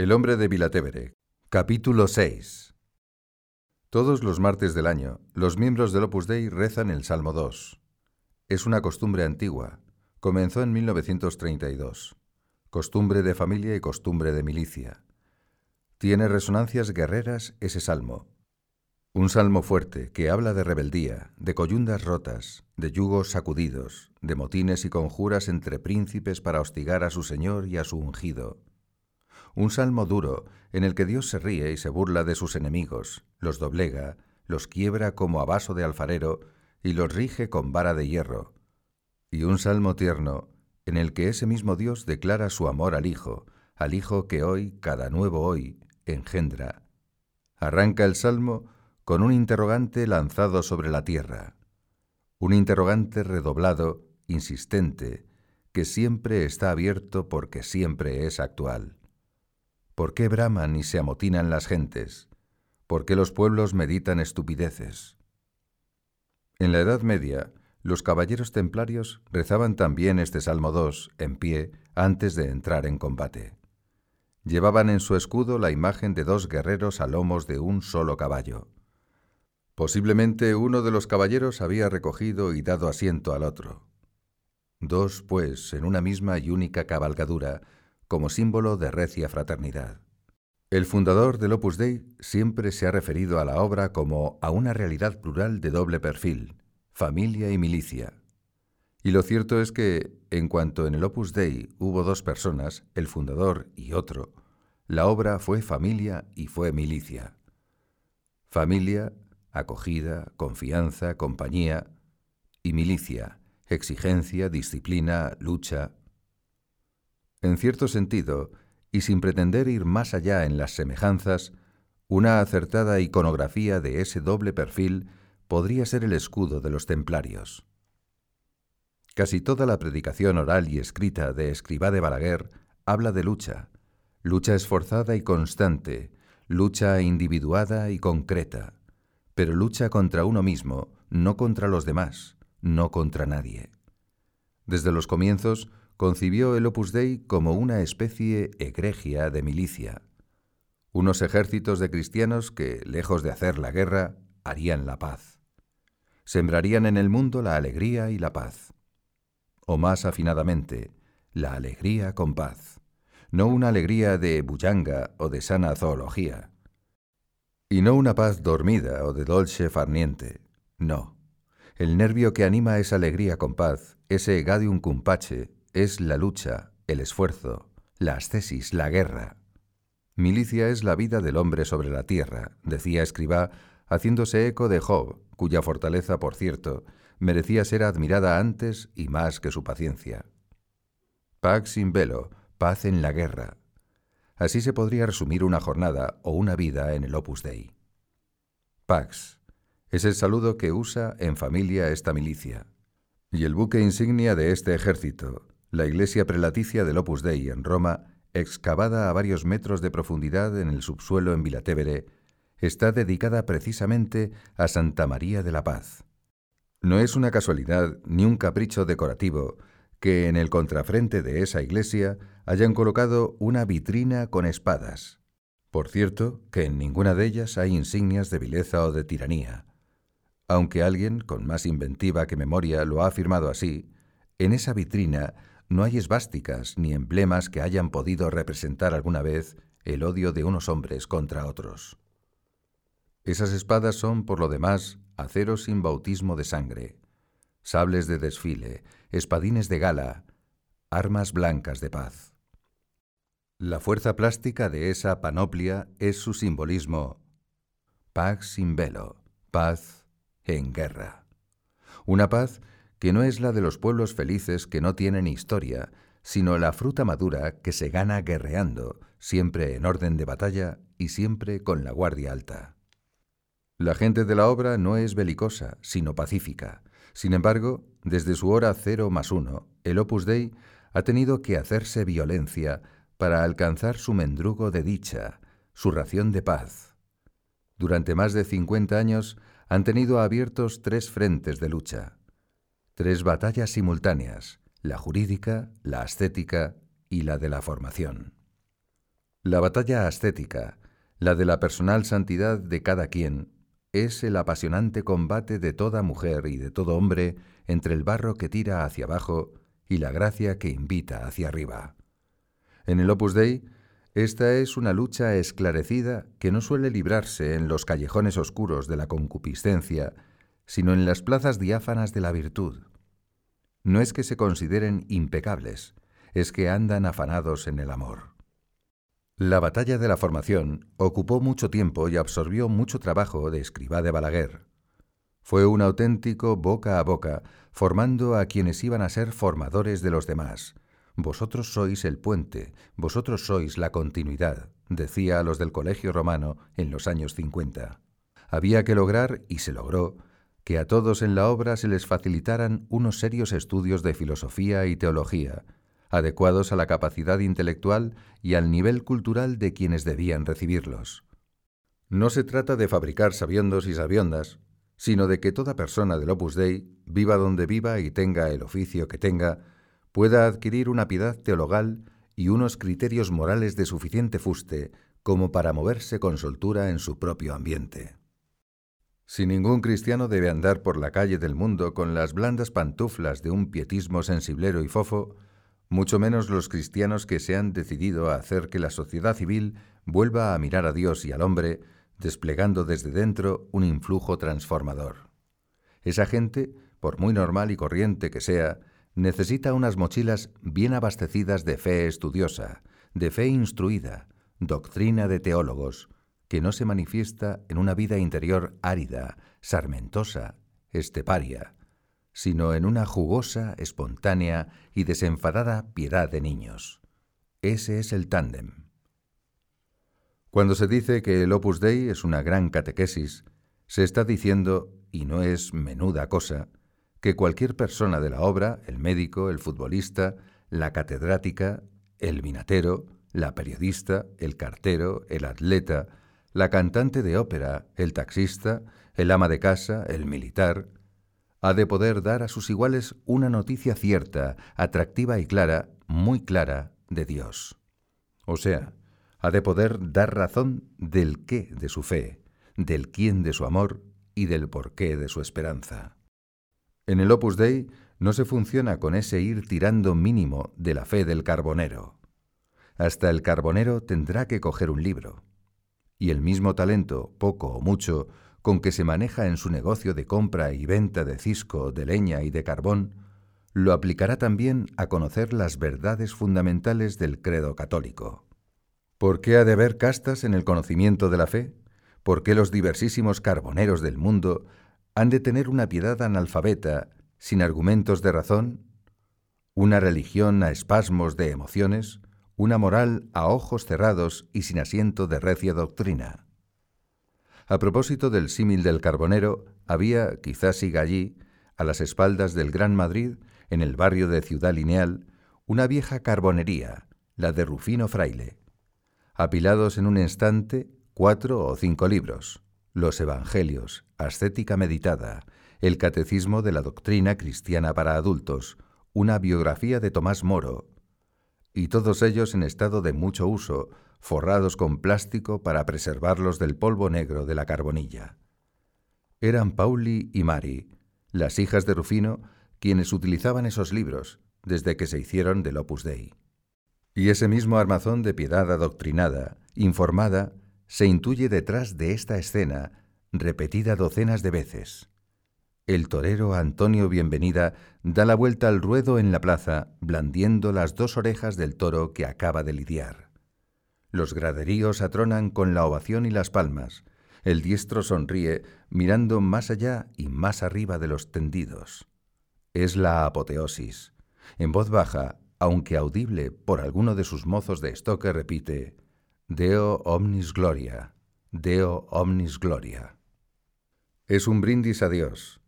El hombre de Vilatevere, capítulo 6. Todos los martes del año, los miembros del Opus Dei rezan el Salmo 2. Es una costumbre antigua. Comenzó en 1932. Costumbre de familia y costumbre de milicia. Tiene resonancias guerreras ese salmo. Un salmo fuerte que habla de rebeldía, de coyundas rotas, de yugos sacudidos, de motines y conjuras entre príncipes para hostigar a su Señor y a su ungido un salmo duro en el que Dios se ríe y se burla de sus enemigos, los doblega, los quiebra como a vaso de alfarero y los rige con vara de hierro. Y un salmo tierno en el que ese mismo Dios declara su amor al Hijo, al Hijo que hoy, cada nuevo hoy, engendra. Arranca el salmo con un interrogante lanzado sobre la tierra, un interrogante redoblado, insistente, que siempre está abierto porque siempre es actual. ¿Por qué braman y se amotinan las gentes? ¿Por qué los pueblos meditan estupideces? En la Edad Media, los caballeros templarios rezaban también este Salmo 2 en pie antes de entrar en combate. Llevaban en su escudo la imagen de dos guerreros a lomos de un solo caballo. Posiblemente uno de los caballeros había recogido y dado asiento al otro. Dos, pues, en una misma y única cabalgadura, como símbolo de recia fraternidad. El fundador del Opus Dei siempre se ha referido a la obra como a una realidad plural de doble perfil, familia y milicia. Y lo cierto es que, en cuanto en el Opus Dei hubo dos personas, el fundador y otro, la obra fue familia y fue milicia. Familia, acogida, confianza, compañía, y milicia, exigencia, disciplina, lucha, en cierto sentido, y sin pretender ir más allá en las semejanzas, una acertada iconografía de ese doble perfil podría ser el escudo de los templarios. Casi toda la predicación oral y escrita de Escribá de Balaguer habla de lucha, lucha esforzada y constante, lucha individuada y concreta, pero lucha contra uno mismo, no contra los demás, no contra nadie. Desde los comienzos, concibió el Opus Dei como una especie egregia de milicia, unos ejércitos de cristianos que, lejos de hacer la guerra, harían la paz. Sembrarían en el mundo la alegría y la paz. O más afinadamente, la alegría con paz, no una alegría de bullanga o de sana zoología. Y no una paz dormida o de dolce farniente, no. El nervio que anima esa alegría con paz, ese gadium cumpache, es la lucha, el esfuerzo, la ascesis, la guerra. Milicia es la vida del hombre sobre la tierra, decía Escribá, haciéndose eco de Job, cuya fortaleza, por cierto, merecía ser admirada antes y más que su paciencia. Pax in velo, paz en la guerra. Así se podría resumir una jornada o una vida en el Opus Dei. Pax es el saludo que usa en familia esta milicia, y el buque insignia de este ejército, la iglesia prelaticia del Opus Dei en Roma, excavada a varios metros de profundidad en el subsuelo en Vilatevere, está dedicada precisamente a Santa María de la Paz. No es una casualidad ni un capricho decorativo que en el contrafrente de esa iglesia hayan colocado una vitrina con espadas. Por cierto, que en ninguna de ellas hay insignias de vileza o de tiranía. Aunque alguien, con más inventiva que memoria, lo ha afirmado así, en esa vitrina no hay esvásticas ni emblemas que hayan podido representar alguna vez el odio de unos hombres contra otros. Esas espadas son, por lo demás, aceros sin bautismo de sangre, sables de desfile, espadines de gala, armas blancas de paz. La fuerza plástica de esa panoplia es su simbolismo pax in velo, paz en guerra. Una paz que no es la de los pueblos felices que no tienen historia, sino la fruta madura que se gana guerreando, siempre en orden de batalla y siempre con la guardia alta. La gente de la obra no es belicosa, sino pacífica. Sin embargo, desde su hora cero más uno, el Opus Dei ha tenido que hacerse violencia para alcanzar su mendrugo de dicha, su ración de paz. Durante más de cincuenta años han tenido abiertos tres frentes de lucha tres batallas simultáneas, la jurídica, la ascética y la de la formación. La batalla ascética, la de la personal santidad de cada quien, es el apasionante combate de toda mujer y de todo hombre entre el barro que tira hacia abajo y la gracia que invita hacia arriba. En el Opus Dei, esta es una lucha esclarecida que no suele librarse en los callejones oscuros de la concupiscencia, sino en las plazas diáfanas de la virtud. No es que se consideren impecables, es que andan afanados en el amor. La batalla de la formación ocupó mucho tiempo y absorbió mucho trabajo de escribá de Balaguer. Fue un auténtico boca a boca, formando a quienes iban a ser formadores de los demás. Vosotros sois el puente, vosotros sois la continuidad, decía a los del Colegio Romano en los años 50. Había que lograr, y se logró, que a todos en la obra se les facilitaran unos serios estudios de filosofía y teología, adecuados a la capacidad intelectual y al nivel cultural de quienes debían recibirlos. No se trata de fabricar sabiondos y sabiondas, sino de que toda persona del Opus Dei, viva donde viva y tenga el oficio que tenga, pueda adquirir una piedad teologal y unos criterios morales de suficiente fuste como para moverse con soltura en su propio ambiente. Si ningún cristiano debe andar por la calle del mundo con las blandas pantuflas de un pietismo sensiblero y fofo, mucho menos los cristianos que se han decidido a hacer que la sociedad civil vuelva a mirar a Dios y al hombre, desplegando desde dentro un influjo transformador. Esa gente, por muy normal y corriente que sea, necesita unas mochilas bien abastecidas de fe estudiosa, de fe instruida, doctrina de teólogos, que no se manifiesta en una vida interior árida, sarmentosa, esteparia, sino en una jugosa, espontánea y desenfadada piedad de niños. Ese es el tándem. Cuando se dice que el Opus Dei es una gran catequesis, se está diciendo, y no es menuda cosa, que cualquier persona de la obra, el médico, el futbolista, la catedrática, el vinatero, la periodista, el cartero, el atleta, la cantante de ópera, el taxista, el ama de casa, el militar, ha de poder dar a sus iguales una noticia cierta, atractiva y clara, muy clara, de Dios. O sea, ha de poder dar razón del qué de su fe, del quién de su amor y del porqué de su esperanza. En el Opus Dei no se funciona con ese ir tirando mínimo de la fe del carbonero. Hasta el carbonero tendrá que coger un libro. Y el mismo talento, poco o mucho, con que se maneja en su negocio de compra y venta de cisco, de leña y de carbón, lo aplicará también a conocer las verdades fundamentales del credo católico. ¿Por qué ha de haber castas en el conocimiento de la fe? ¿Por qué los diversísimos carboneros del mundo han de tener una piedad analfabeta, sin argumentos de razón? ¿Una religión a espasmos de emociones? ¿Una moral a ojos cerrados y sin asiento de recia doctrina? A propósito del símil del carbonero, había, quizás siga allí, a las espaldas del Gran Madrid, en el barrio de Ciudad Lineal, una vieja carbonería, la de Rufino Fraile. Apilados en un instante, cuatro o cinco libros, los Evangelios, Ascética Meditada, el Catecismo de la Doctrina Cristiana para Adultos, una biografía de Tomás Moro, y todos ellos en estado de mucho uso, forrados con plástico para preservarlos del polvo negro de la carbonilla. Eran Pauli y Mari, las hijas de Rufino, quienes utilizaban esos libros desde que se hicieron del Opus Dei. Y ese mismo armazón de piedad adoctrinada, informada, se intuye detrás de esta escena, repetida docenas de veces. El torero Antonio Bienvenida da la vuelta al ruedo en la plaza, blandiendo las dos orejas del toro que acaba de lidiar. Los graderíos atronan con la ovación y las palmas. El diestro sonríe, mirando más allá y más arriba de los tendidos. Es la apoteosis. En voz baja, aunque audible por alguno de sus mozos de estoque, repite Deo omnis gloria, Deo omnis gloria. Es un brindis a Dios.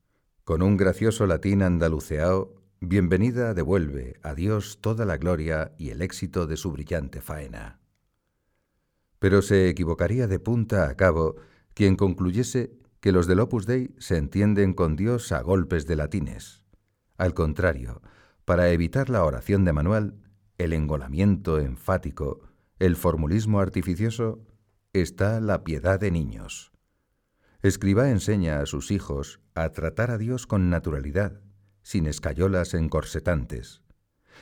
Con un gracioso latín andaluceao, bienvenida devuelve a Dios toda la gloria y el éxito de su brillante faena pero se equivocaría de punta a cabo quien concluyese que los del Opus Dei se entienden con Dios a golpes de latines. Al contrario, para evitar la oración de manual, el engolamiento enfático, el formulismo artificioso, está la piedad de niños. Escriba enseña a sus hijos a tratar a Dios con naturalidad, sin escayolas encorsetantes.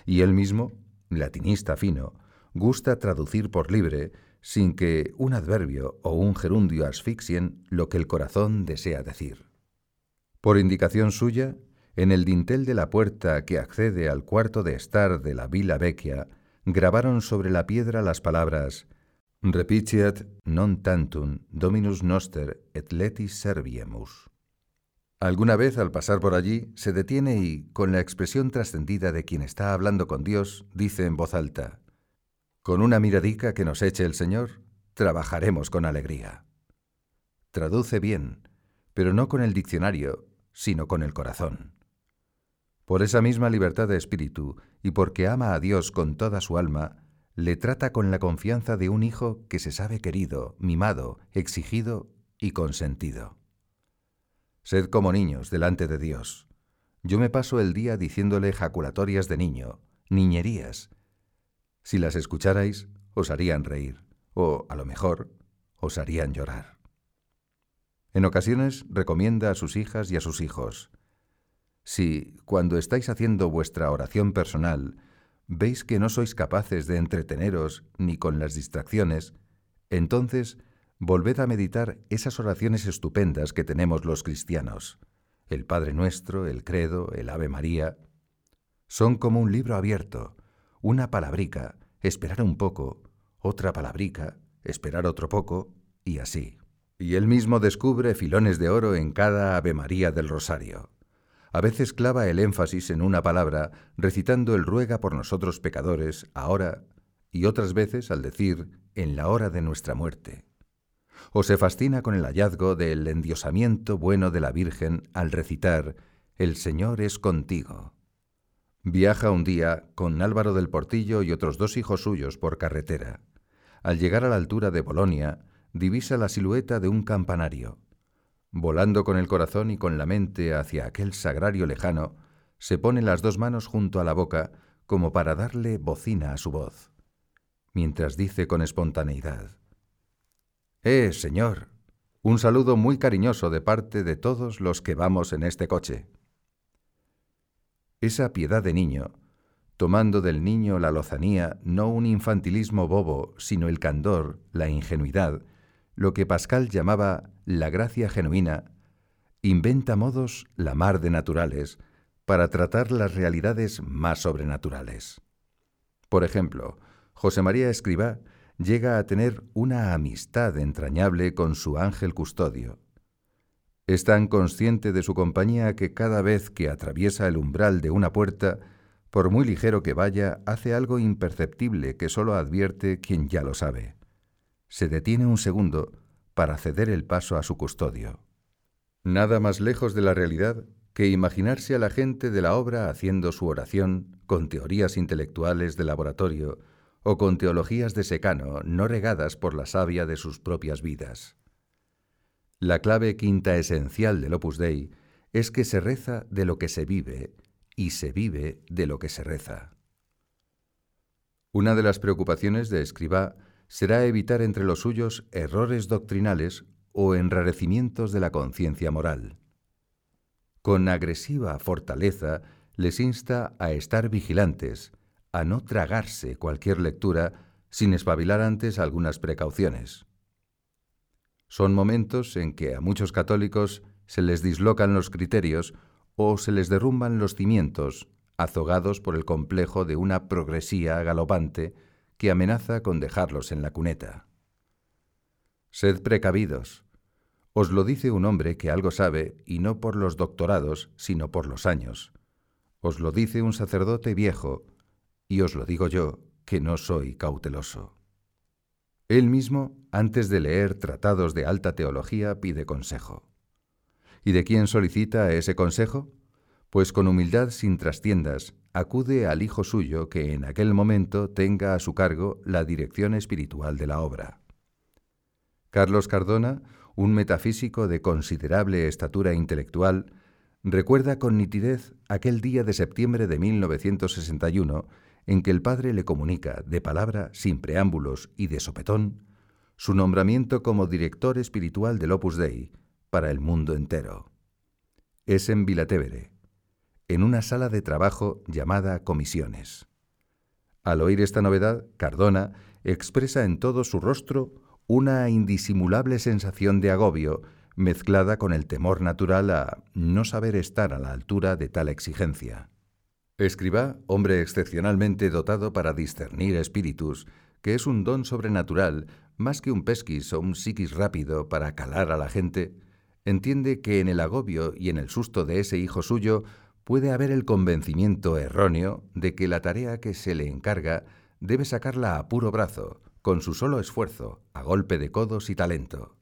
Y él mismo, latinista fino, gusta traducir por libre, sin que un adverbio o un gerundio asfixien lo que el corazón desea decir. Por indicación suya, en el dintel de la puerta que accede al cuarto de estar de la Villa Vecchia, grabaron sobre la piedra las palabras Repitiat non tantum Dominus noster et letis serviemus. Alguna vez al pasar por allí se detiene y, con la expresión trascendida de quien está hablando con Dios, dice en voz alta, Con una miradica que nos eche el Señor, trabajaremos con alegría. Traduce bien, pero no con el diccionario, sino con el corazón. Por esa misma libertad de espíritu y porque ama a Dios con toda su alma, le trata con la confianza de un hijo que se sabe querido, mimado, exigido y consentido. Sed como niños delante de Dios. Yo me paso el día diciéndole ejaculatorias de niño, niñerías. Si las escucharais, os harían reír, o, a lo mejor, os harían llorar. En ocasiones recomienda a sus hijas y a sus hijos, si, cuando estáis haciendo vuestra oración personal, veis que no sois capaces de entreteneros ni con las distracciones, entonces volved a meditar esas oraciones estupendas que tenemos los cristianos, el Padre Nuestro, el Credo, el Ave María. Son como un libro abierto, una palabrica, esperar un poco, otra palabrica, esperar otro poco, y así. Y él mismo descubre filones de oro en cada Ave María del Rosario. A veces clava el énfasis en una palabra, recitando el ruega por nosotros pecadores, ahora, y otras veces al decir en la hora de nuestra muerte. O se fascina con el hallazgo del endiosamiento bueno de la Virgen al recitar El Señor es contigo. Viaja un día con Álvaro del Portillo y otros dos hijos suyos por carretera. Al llegar a la altura de Bolonia, divisa la silueta de un campanario. Volando con el corazón y con la mente hacia aquel sagrario lejano, se pone las dos manos junto a la boca como para darle bocina a su voz, mientras dice con espontaneidad, Eh, señor, un saludo muy cariñoso de parte de todos los que vamos en este coche. Esa piedad de niño, tomando del niño la lozanía, no un infantilismo bobo, sino el candor, la ingenuidad, lo que Pascal llamaba la gracia genuina, inventa modos la mar de naturales para tratar las realidades más sobrenaturales. Por ejemplo, José María Escribá llega a tener una amistad entrañable con su ángel custodio. Es tan consciente de su compañía que cada vez que atraviesa el umbral de una puerta, por muy ligero que vaya, hace algo imperceptible que sólo advierte quien ya lo sabe se detiene un segundo para ceder el paso a su custodio. Nada más lejos de la realidad que imaginarse a la gente de la obra haciendo su oración con teorías intelectuales de laboratorio o con teologías de secano no regadas por la savia de sus propias vidas. La clave quinta esencial del Opus Dei es que se reza de lo que se vive y se vive de lo que se reza. Una de las preocupaciones de Escribá será evitar entre los suyos errores doctrinales o enrarecimientos de la conciencia moral. Con agresiva fortaleza les insta a estar vigilantes, a no tragarse cualquier lectura sin espabilar antes algunas precauciones. Son momentos en que a muchos católicos se les dislocan los criterios o se les derrumban los cimientos, azogados por el complejo de una progresía galopante que amenaza con dejarlos en la cuneta. Sed precavidos. Os lo dice un hombre que algo sabe, y no por los doctorados, sino por los años. Os lo dice un sacerdote viejo, y os lo digo yo, que no soy cauteloso. Él mismo, antes de leer tratados de alta teología, pide consejo. ¿Y de quién solicita ese consejo? Pues con humildad sin trastiendas, acude al hijo suyo que en aquel momento tenga a su cargo la dirección espiritual de la obra. Carlos Cardona, un metafísico de considerable estatura intelectual, recuerda con nitidez aquel día de septiembre de 1961 en que el Padre le comunica, de palabra, sin preámbulos y de sopetón, su nombramiento como director espiritual del Opus Dei para el mundo entero. Es en Vilatevere, en una sala de trabajo llamada Comisiones. Al oír esta novedad, Cardona expresa en todo su rostro una indisimulable sensación de agobio mezclada con el temor natural a no saber estar a la altura de tal exigencia. Escriba, hombre excepcionalmente dotado para discernir espíritus, que es un don sobrenatural más que un pesquis o un psiquis rápido para calar a la gente, entiende que en el agobio y en el susto de ese hijo suyo puede haber el convencimiento erróneo de que la tarea que se le encarga debe sacarla a puro brazo, con su solo esfuerzo, a golpe de codos y talento.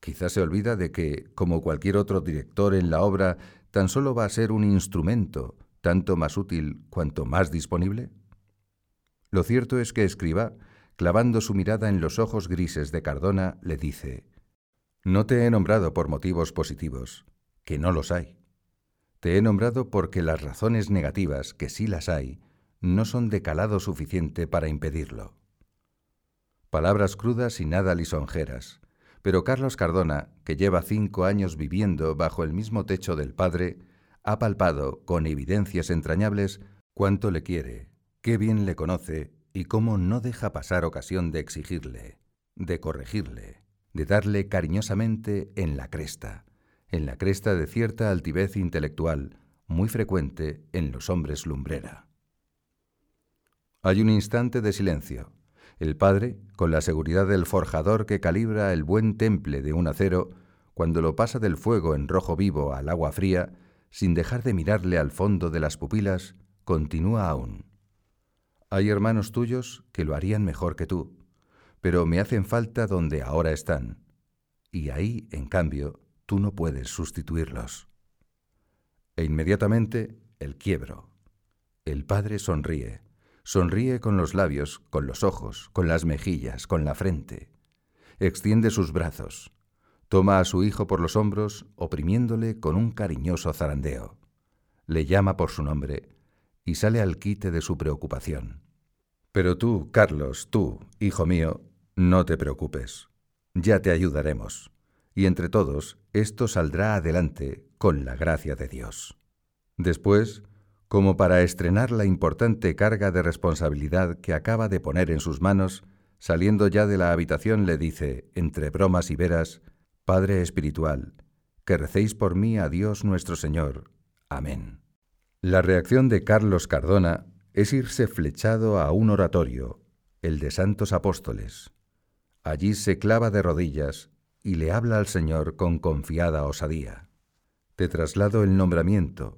Quizás se olvida de que, como cualquier otro director en la obra, tan solo va a ser un instrumento, tanto más útil cuanto más disponible. Lo cierto es que Escriba, clavando su mirada en los ojos grises de Cardona, le dice, No te he nombrado por motivos positivos, que no los hay. Te he nombrado porque las razones negativas, que sí las hay, no son de calado suficiente para impedirlo. Palabras crudas y nada lisonjeras, pero Carlos Cardona, que lleva cinco años viviendo bajo el mismo techo del padre, ha palpado, con evidencias entrañables, cuánto le quiere, qué bien le conoce y cómo no deja pasar ocasión de exigirle, de corregirle, de darle cariñosamente en la cresta, en la cresta de cierta altivez intelectual muy frecuente en los hombres lumbrera. Hay un instante de silencio, el padre, con la seguridad del forjador que calibra el buen temple de un acero, cuando lo pasa del fuego en rojo vivo al agua fría, sin dejar de mirarle al fondo de las pupilas, continúa aún. Hay hermanos tuyos que lo harían mejor que tú, pero me hacen falta donde ahora están, y ahí, en cambio, tú no puedes sustituirlos. E inmediatamente el quiebro. El padre sonríe Sonríe con los labios, con los ojos, con las mejillas, con la frente. Extiende sus brazos. Toma a su hijo por los hombros, oprimiéndole con un cariñoso zarandeo. Le llama por su nombre y sale al quite de su preocupación. Pero tú, Carlos, tú, hijo mío, no te preocupes. Ya te ayudaremos. Y entre todos, esto saldrá adelante con la gracia de Dios. Después, como para estrenar la importante carga de responsabilidad que acaba de poner en sus manos, saliendo ya de la habitación le dice, entre bromas y veras, Padre Espiritual, que recéis por mí a Dios nuestro Señor. Amén. La reacción de Carlos Cardona es irse flechado a un oratorio, el de Santos Apóstoles. Allí se clava de rodillas y le habla al Señor con confiada osadía. Te traslado el nombramiento,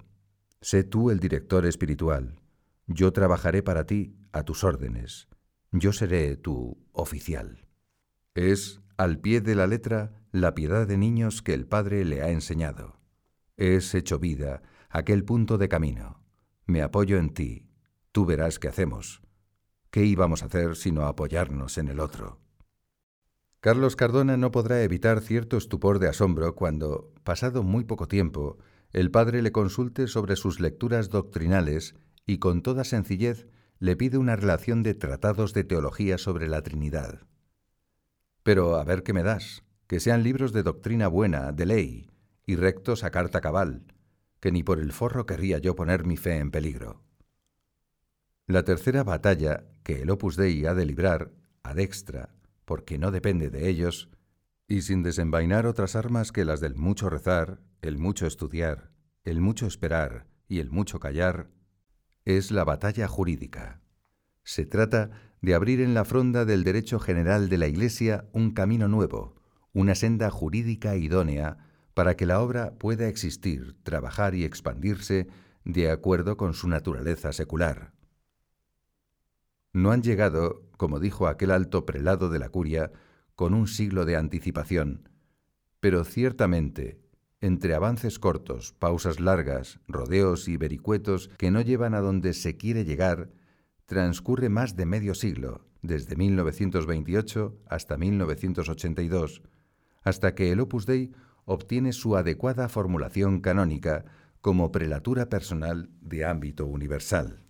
Sé tú el director espiritual. Yo trabajaré para ti a tus órdenes. Yo seré tu oficial. Es, al pie de la letra, la piedad de niños que el Padre le ha enseñado. Es hecho vida, aquel punto de camino. Me apoyo en ti. Tú verás qué hacemos. ¿Qué íbamos a hacer sino apoyarnos en el otro? Carlos Cardona no podrá evitar cierto estupor de asombro cuando, pasado muy poco tiempo, el padre le consulte sobre sus lecturas doctrinales y con toda sencillez le pide una relación de tratados de teología sobre la Trinidad. Pero a ver qué me das, que sean libros de doctrina buena, de ley, y rectos a carta cabal, que ni por el forro querría yo poner mi fe en peligro. La tercera batalla que el Opus Dei ha de librar, a dextra, porque no depende de ellos, y sin desenvainar otras armas que las del mucho rezar, el mucho estudiar, el mucho esperar y el mucho callar, es la batalla jurídica. Se trata de abrir en la fronda del derecho general de la Iglesia un camino nuevo, una senda jurídica idónea para que la obra pueda existir, trabajar y expandirse de acuerdo con su naturaleza secular. No han llegado, como dijo aquel alto prelado de la curia, con un siglo de anticipación, pero ciertamente, entre avances cortos, pausas largas, rodeos y vericuetos que no llevan a donde se quiere llegar, transcurre más de medio siglo, desde 1928 hasta 1982, hasta que el Opus Dei obtiene su adecuada formulación canónica como prelatura personal de ámbito universal.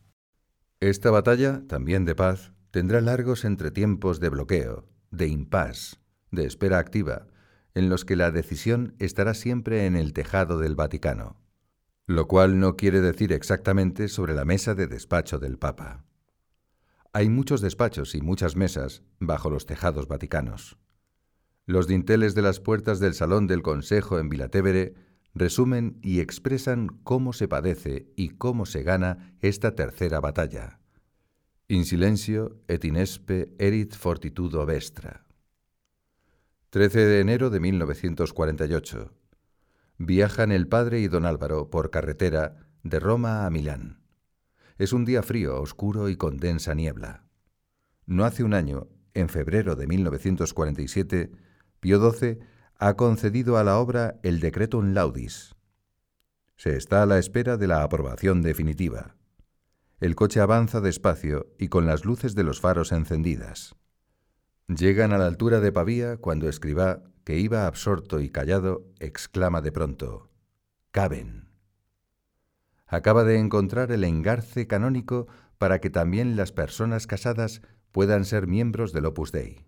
Esta batalla, también de paz, tendrá largos entretiempos de bloqueo, de impas, de espera activa, en los que la decisión estará siempre en el tejado del Vaticano, lo cual no quiere decir exactamente sobre la mesa de despacho del Papa. Hay muchos despachos y muchas mesas bajo los tejados vaticanos. Los dinteles de las puertas del salón del Consejo en Vilatevere resumen y expresan cómo se padece y cómo se gana esta tercera batalla. In silencio et inespe erit fortitudo vestra. 13 de enero de 1948. Viajan el padre y don Álvaro por carretera de Roma a Milán. Es un día frío, oscuro y con densa niebla. No hace un año, en febrero de 1947, Pío XII ha concedido a la obra el Decretum Laudis. Se está a la espera de la aprobación definitiva. El coche avanza despacio y con las luces de los faros encendidas. Llegan a la altura de Pavía cuando Escribá, que iba absorto y callado, exclama de pronto, Caben. Acaba de encontrar el engarce canónico para que también las personas casadas puedan ser miembros del Opus Dei.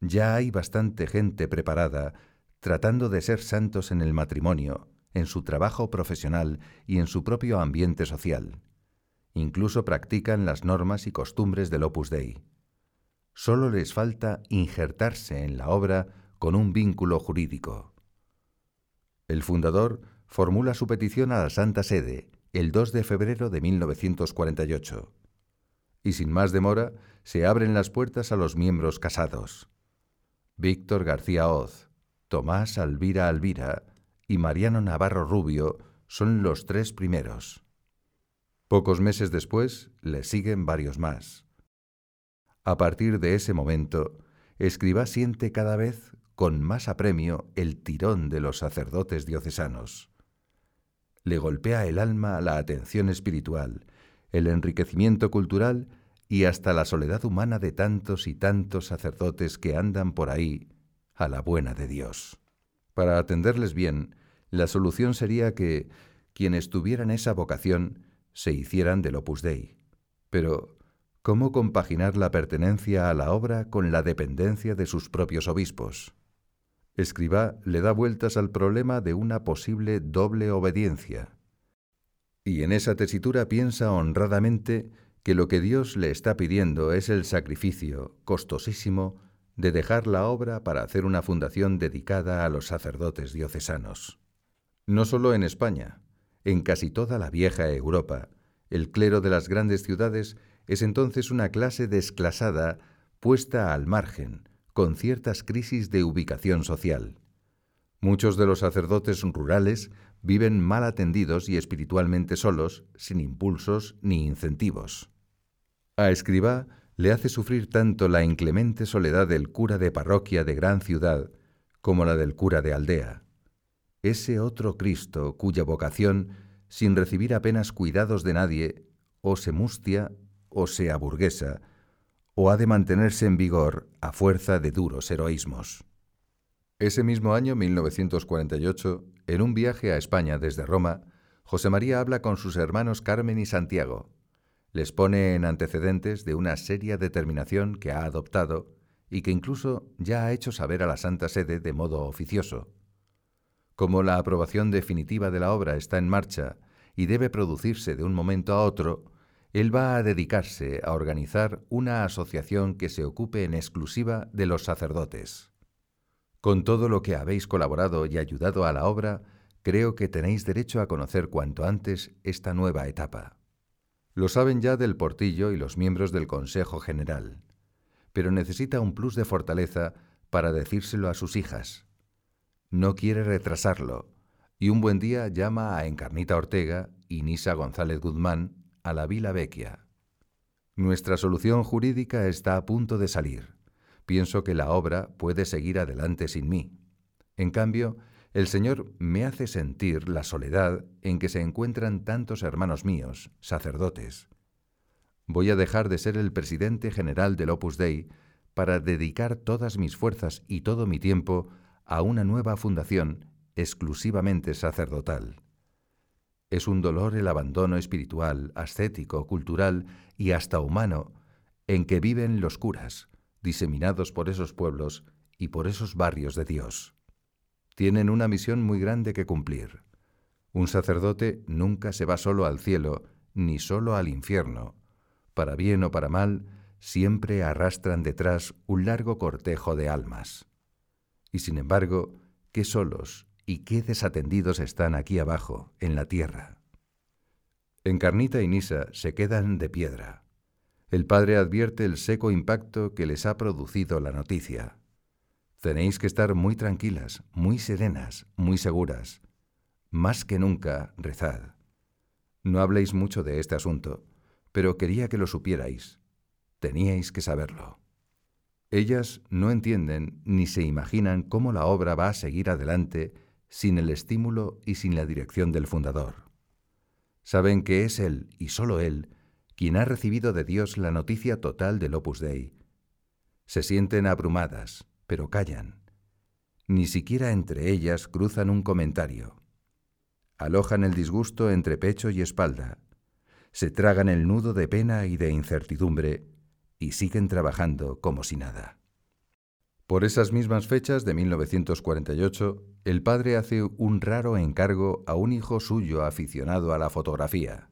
Ya hay bastante gente preparada tratando de ser santos en el matrimonio, en su trabajo profesional y en su propio ambiente social. Incluso practican las normas y costumbres del Opus Dei. Solo les falta injertarse en la obra con un vínculo jurídico. El fundador formula su petición a la Santa Sede el 2 de febrero de 1948 y sin más demora se abren las puertas a los miembros casados. Víctor García Oz, Tomás Alvira Alvira y Mariano Navarro Rubio son los tres primeros. Pocos meses después le siguen varios más. A partir de ese momento, Escribá siente cada vez con más apremio el tirón de los sacerdotes diocesanos. Le golpea el alma la atención espiritual, el enriquecimiento cultural y hasta la soledad humana de tantos y tantos sacerdotes que andan por ahí a la buena de Dios. Para atenderles bien, la solución sería que quienes tuvieran esa vocación se hicieran del Opus Dei. Pero, ¿Cómo compaginar la pertenencia a la obra con la dependencia de sus propios obispos? Escribá le da vueltas al problema de una posible doble obediencia. Y en esa tesitura piensa honradamente que lo que Dios le está pidiendo es el sacrificio, costosísimo, de dejar la obra para hacer una fundación dedicada a los sacerdotes diocesanos. No solo en España, en casi toda la vieja Europa, el clero de las grandes ciudades es entonces una clase desclasada puesta al margen, con ciertas crisis de ubicación social. Muchos de los sacerdotes rurales viven mal atendidos y espiritualmente solos, sin impulsos ni incentivos. A Escribá le hace sufrir tanto la inclemente soledad del cura de parroquia de gran ciudad como la del cura de aldea. Ese otro Cristo cuya vocación, sin recibir apenas cuidados de nadie, o se mustia o sea burguesa, o ha de mantenerse en vigor a fuerza de duros heroísmos. Ese mismo año 1948, en un viaje a España desde Roma, José María habla con sus hermanos Carmen y Santiago. Les pone en antecedentes de una seria determinación que ha adoptado y que incluso ya ha hecho saber a la Santa Sede de modo oficioso. Como la aprobación definitiva de la obra está en marcha y debe producirse de un momento a otro, él va a dedicarse a organizar una asociación que se ocupe en exclusiva de los sacerdotes. Con todo lo que habéis colaborado y ayudado a la obra, creo que tenéis derecho a conocer cuanto antes esta nueva etapa. Lo saben ya del Portillo y los miembros del Consejo General, pero necesita un plus de fortaleza para decírselo a sus hijas. No quiere retrasarlo, y un buen día llama a Encarnita Ortega y Nisa González Guzmán a la Vila Vecchia. Nuestra solución jurídica está a punto de salir. Pienso que la obra puede seguir adelante sin mí. En cambio, el Señor me hace sentir la soledad en que se encuentran tantos hermanos míos, sacerdotes. Voy a dejar de ser el presidente general del Opus Dei para dedicar todas mis fuerzas y todo mi tiempo a una nueva fundación exclusivamente sacerdotal. Es un dolor el abandono espiritual, ascético, cultural y hasta humano en que viven los curas, diseminados por esos pueblos y por esos barrios de Dios. Tienen una misión muy grande que cumplir. Un sacerdote nunca se va solo al cielo, ni solo al infierno. Para bien o para mal, siempre arrastran detrás un largo cortejo de almas. Y sin embargo, qué solos y qué desatendidos están aquí abajo, en la tierra. En Carnita y Nisa se quedan de piedra. El padre advierte el seco impacto que les ha producido la noticia. Tenéis que estar muy tranquilas, muy serenas, muy seguras. Más que nunca, rezad. No habléis mucho de este asunto, pero quería que lo supierais. Teníais que saberlo. Ellas no entienden ni se imaginan cómo la obra va a seguir adelante sin el estímulo y sin la dirección del fundador. Saben que es Él, y solo Él, quien ha recibido de Dios la noticia total del Opus Dei. Se sienten abrumadas, pero callan. Ni siquiera entre ellas cruzan un comentario. Alojan el disgusto entre pecho y espalda. Se tragan el nudo de pena y de incertidumbre y siguen trabajando como si nada. Por esas mismas fechas de 1948, el padre hace un raro encargo a un hijo suyo aficionado a la fotografía.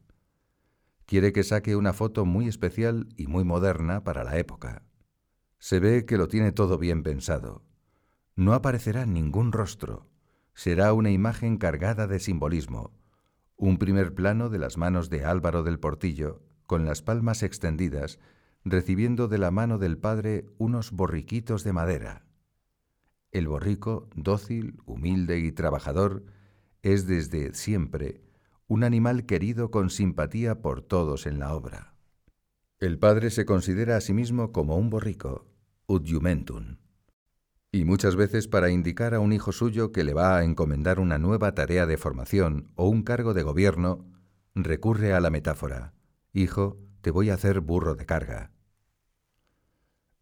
Quiere que saque una foto muy especial y muy moderna para la época. Se ve que lo tiene todo bien pensado. No aparecerá ningún rostro. Será una imagen cargada de simbolismo. Un primer plano de las manos de Álvaro del Portillo, con las palmas extendidas recibiendo de la mano del padre unos borriquitos de madera. El borrico, dócil, humilde y trabajador, es desde siempre un animal querido con simpatía por todos en la obra. El padre se considera a sí mismo como un borrico, udjumentum, y muchas veces para indicar a un hijo suyo que le va a encomendar una nueva tarea de formación o un cargo de gobierno, recurre a la metáfora. Hijo, te voy a hacer burro de carga.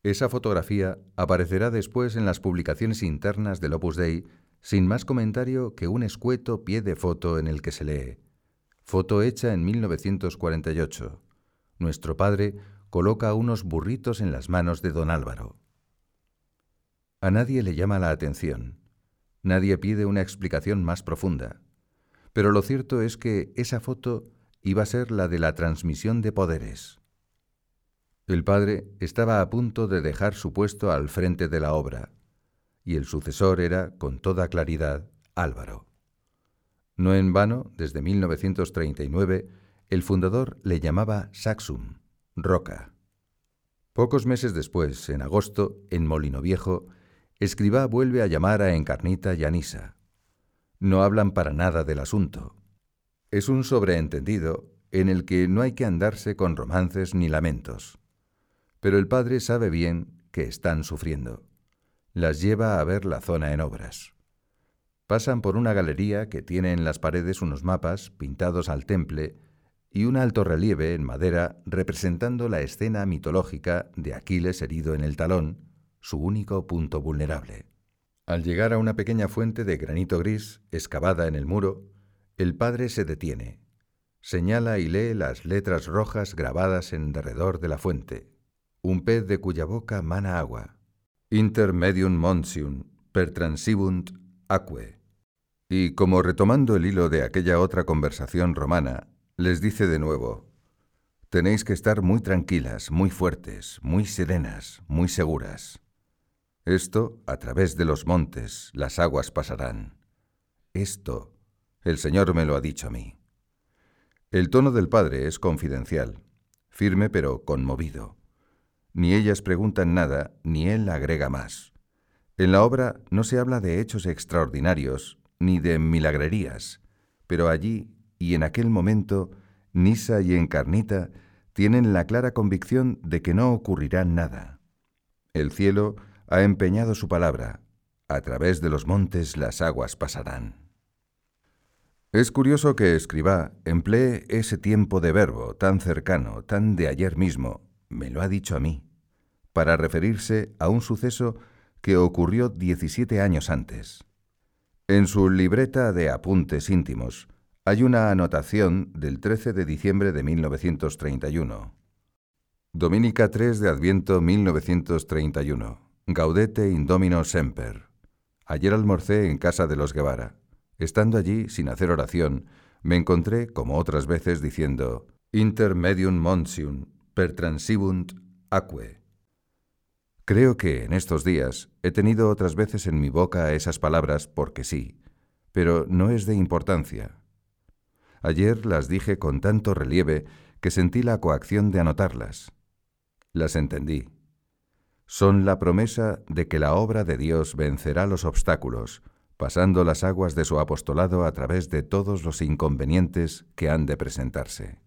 Esa fotografía aparecerá después en las publicaciones internas del Opus Dei sin más comentario que un escueto pie de foto en el que se lee Foto hecha en 1948. Nuestro padre coloca unos burritos en las manos de don Álvaro. A nadie le llama la atención. Nadie pide una explicación más profunda. Pero lo cierto es que esa foto iba a ser la de la transmisión de poderes. El padre estaba a punto de dejar su puesto al frente de la obra, y el sucesor era, con toda claridad, Álvaro. No en vano, desde 1939, el fundador le llamaba Saxum, Roca. Pocos meses después, en agosto, en Molino Viejo, Escribá vuelve a llamar a Encarnita y a Nisa. No hablan para nada del asunto. Es un sobreentendido en el que no hay que andarse con romances ni lamentos pero el padre sabe bien que están sufriendo. Las lleva a ver la zona en obras. Pasan por una galería que tiene en las paredes unos mapas pintados al temple y un alto relieve en madera representando la escena mitológica de Aquiles herido en el talón, su único punto vulnerable. Al llegar a una pequeña fuente de granito gris excavada en el muro, el padre se detiene, señala y lee las letras rojas grabadas en derredor de la fuente un pez de cuya boca mana agua. Intermedium monsium per transibunt aquae. Y como retomando el hilo de aquella otra conversación romana, les dice de nuevo, tenéis que estar muy tranquilas, muy fuertes, muy serenas, muy seguras. Esto, a través de los montes, las aguas pasarán. Esto, el Señor me lo ha dicho a mí. El tono del Padre es confidencial, firme pero conmovido. Ni ellas preguntan nada, ni él agrega más. En la obra no se habla de hechos extraordinarios, ni de milagrerías, pero allí y en aquel momento, Nisa y Encarnita tienen la clara convicción de que no ocurrirá nada. El cielo ha empeñado su palabra, a través de los montes las aguas pasarán. Es curioso que Escribá emplee ese tiempo de verbo tan cercano, tan de ayer mismo, me lo ha dicho a mí, para referirse a un suceso que ocurrió 17 años antes. En su libreta de apuntes íntimos Hay una anotación del 13 de diciembre de 1931. Dominica 3 de Adviento 1931. Gaudete Indomino Semper. Ayer almorcé en casa de los Guevara. Estando allí, sin hacer oración, me encontré, como otras veces, diciendo Inter medium monsium per transibunt aquae. Creo que en estos días he tenido otras veces en mi boca esas palabras porque sí, pero no es de importancia. Ayer las dije con tanto relieve que sentí la coacción de anotarlas. Las entendí. Son la promesa de que la obra de Dios vencerá los obstáculos, pasando las aguas de su apostolado a través de todos los inconvenientes que han de presentarse.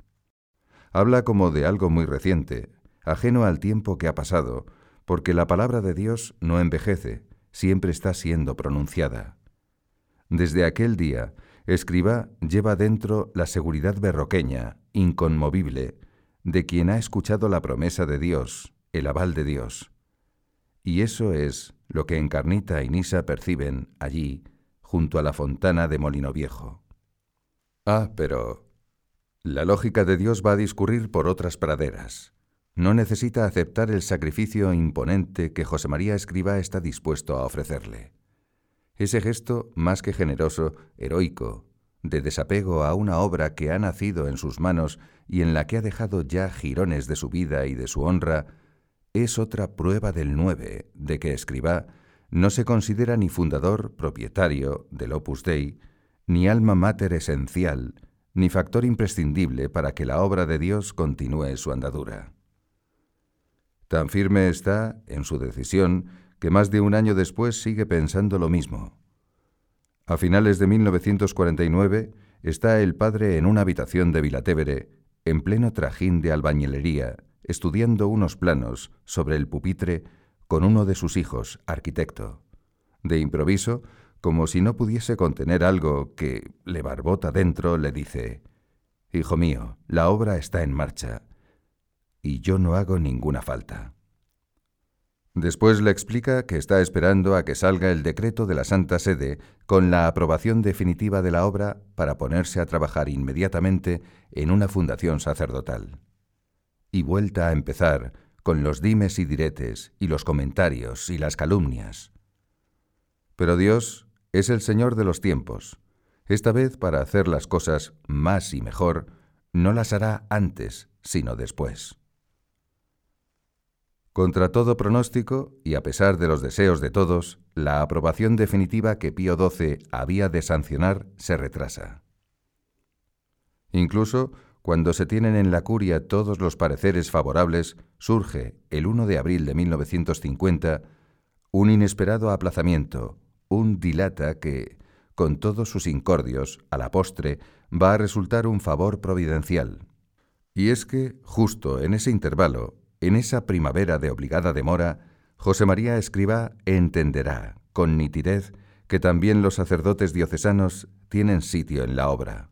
Habla como de algo muy reciente, ajeno al tiempo que ha pasado, porque la palabra de Dios no envejece, siempre está siendo pronunciada. Desde aquel día, Escriba lleva dentro la seguridad berroqueña, inconmovible, de quien ha escuchado la promesa de Dios, el aval de Dios. Y eso es lo que Encarnita y Nisa perciben allí, junto a la fontana de Molino Viejo. Ah, pero... La lógica de Dios va a discurrir por otras praderas. No necesita aceptar el sacrificio imponente que José María Escriba está dispuesto a ofrecerle. Ese gesto, más que generoso, heroico, de desapego a una obra que ha nacido en sus manos y en la que ha dejado ya jirones de su vida y de su honra, es otra prueba del nueve de que Escribá no se considera ni fundador propietario del Opus Dei, ni alma mater esencial, ni factor imprescindible para que la obra de Dios continúe su andadura. Tan firme está en su decisión que más de un año después sigue pensando lo mismo. A finales de 1949 está el padre en una habitación de Vilatevere, en pleno trajín de albañilería, estudiando unos planos sobre el pupitre con uno de sus hijos, arquitecto. De improviso, como si no pudiese contener algo que le barbota dentro, le dice, Hijo mío, la obra está en marcha, y yo no hago ninguna falta. Después le explica que está esperando a que salga el decreto de la Santa Sede con la aprobación definitiva de la obra para ponerse a trabajar inmediatamente en una fundación sacerdotal. Y vuelta a empezar con los dimes y diretes y los comentarios y las calumnias. Pero Dios es el Señor de los tiempos. Esta vez para hacer las cosas más y mejor, no las hará antes, sino después. Contra todo pronóstico, y a pesar de los deseos de todos, la aprobación definitiva que Pío XII había de sancionar se retrasa. Incluso cuando se tienen en la curia todos los pareceres favorables, surge, el 1 de abril de 1950, un inesperado aplazamiento, un dilata que, con todos sus incordios, a la postre, va a resultar un favor providencial. Y es que, justo en ese intervalo, en esa primavera de obligada demora, José María Escriba entenderá, con nitidez, que también los sacerdotes diocesanos tienen sitio en la obra.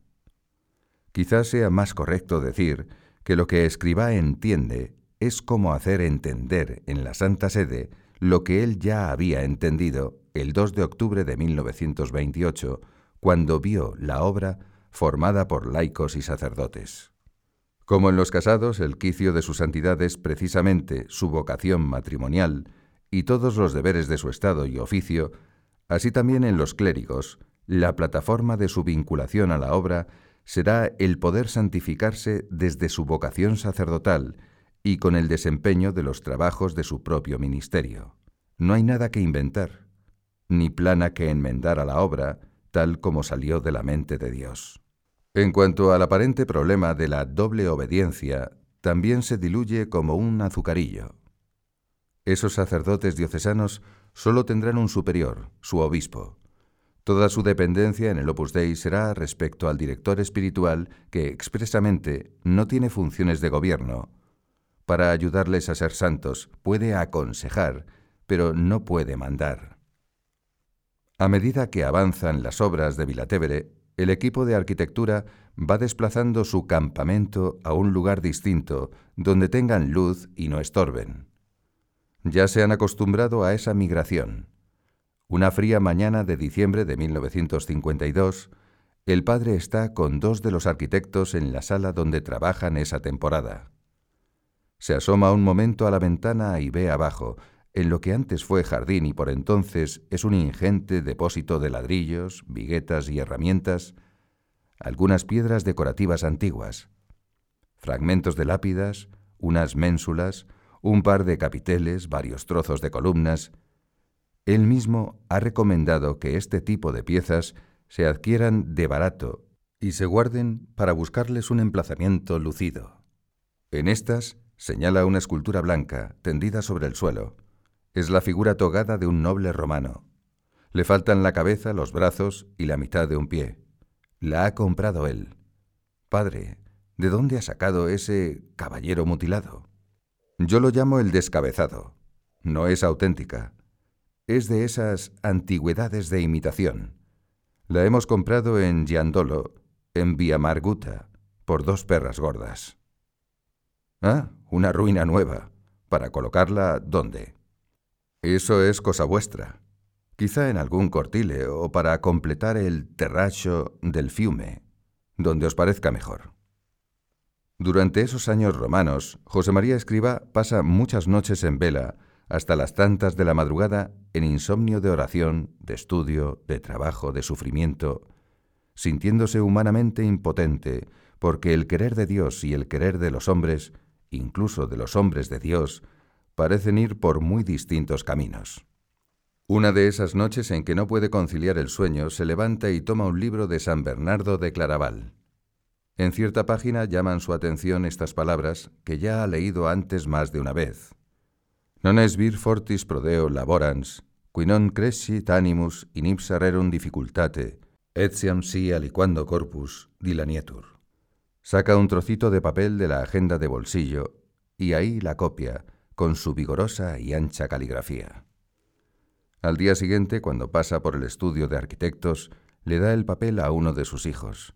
Quizás sea más correcto decir que lo que Escriba entiende es cómo hacer entender en la Santa Sede lo que él ya había entendido el 2 de octubre de 1928, cuando vio la obra formada por laicos y sacerdotes. Como en los casados, el quicio de su santidad es precisamente su vocación matrimonial y todos los deberes de su estado y oficio, así también en los clérigos, la plataforma de su vinculación a la obra será el poder santificarse desde su vocación sacerdotal y con el desempeño de los trabajos de su propio ministerio. No hay nada que inventar, ni plana que enmendar a la obra, tal como salió de la mente de Dios. En cuanto al aparente problema de la doble obediencia, también se diluye como un azucarillo. Esos sacerdotes diocesanos solo tendrán un superior, su obispo. Toda su dependencia en el Opus Dei será respecto al director espiritual que expresamente no tiene funciones de gobierno. Para ayudarles a ser santos puede aconsejar, pero no puede mandar. A medida que avanzan las obras de Vilatevere, el equipo de arquitectura va desplazando su campamento a un lugar distinto, donde tengan luz y no estorben. Ya se han acostumbrado a esa migración. Una fría mañana de diciembre de 1952, El padre está con dos de los arquitectos en la sala donde trabajan esa temporada. Se asoma un momento a la ventana y ve abajo, en lo que antes fue jardín y por entonces es un ingente depósito de ladrillos, viguetas y herramientas, algunas piedras decorativas antiguas, fragmentos de lápidas, unas ménsulas, un par de capiteles, varios trozos de columnas. Él mismo ha recomendado que este tipo de piezas se adquieran de barato y se guarden para buscarles un emplazamiento lucido. En estas señala una escultura blanca tendida sobre el suelo. Es la figura togada de un noble romano. Le faltan la cabeza, los brazos y la mitad de un pie. La ha comprado él. Padre, ¿de dónde ha sacado ese caballero mutilado? Yo lo llamo el descabezado. No es auténtica. Es de esas antigüedades de imitación. La hemos comprado en Giandolo, en Via Marguta, por dos perras gordas. Ah, una ruina nueva. ¿Para colocarla dónde? Eso es cosa vuestra. Quizá en algún cortile o para completar el terracho del fiume, donde os parezca mejor. Durante esos años romanos, José María Escriba pasa muchas noches en vela hasta las tantas de la madrugada en insomnio de oración, de estudio, de trabajo, de sufrimiento, sintiéndose humanamente impotente, porque el querer de Dios y el querer de los hombres, incluso de los hombres de Dios, parecen ir por muy distintos caminos. Una de esas noches en que no puede conciliar el sueño, se levanta y toma un libro de San Bernardo de Claraval. En cierta página llaman su atención estas palabras que ya ha leído antes más de una vez. Non es vir fortis prodeo laborans, qui non crescit animus in ipsa rerum difficultate, etiam si aliquando corpus dilanietur. Saca un trocito de papel de la agenda de bolsillo y ahí la copia, con su vigorosa y ancha caligrafía. Al día siguiente, cuando pasa por el estudio de arquitectos, le da el papel a uno de sus hijos.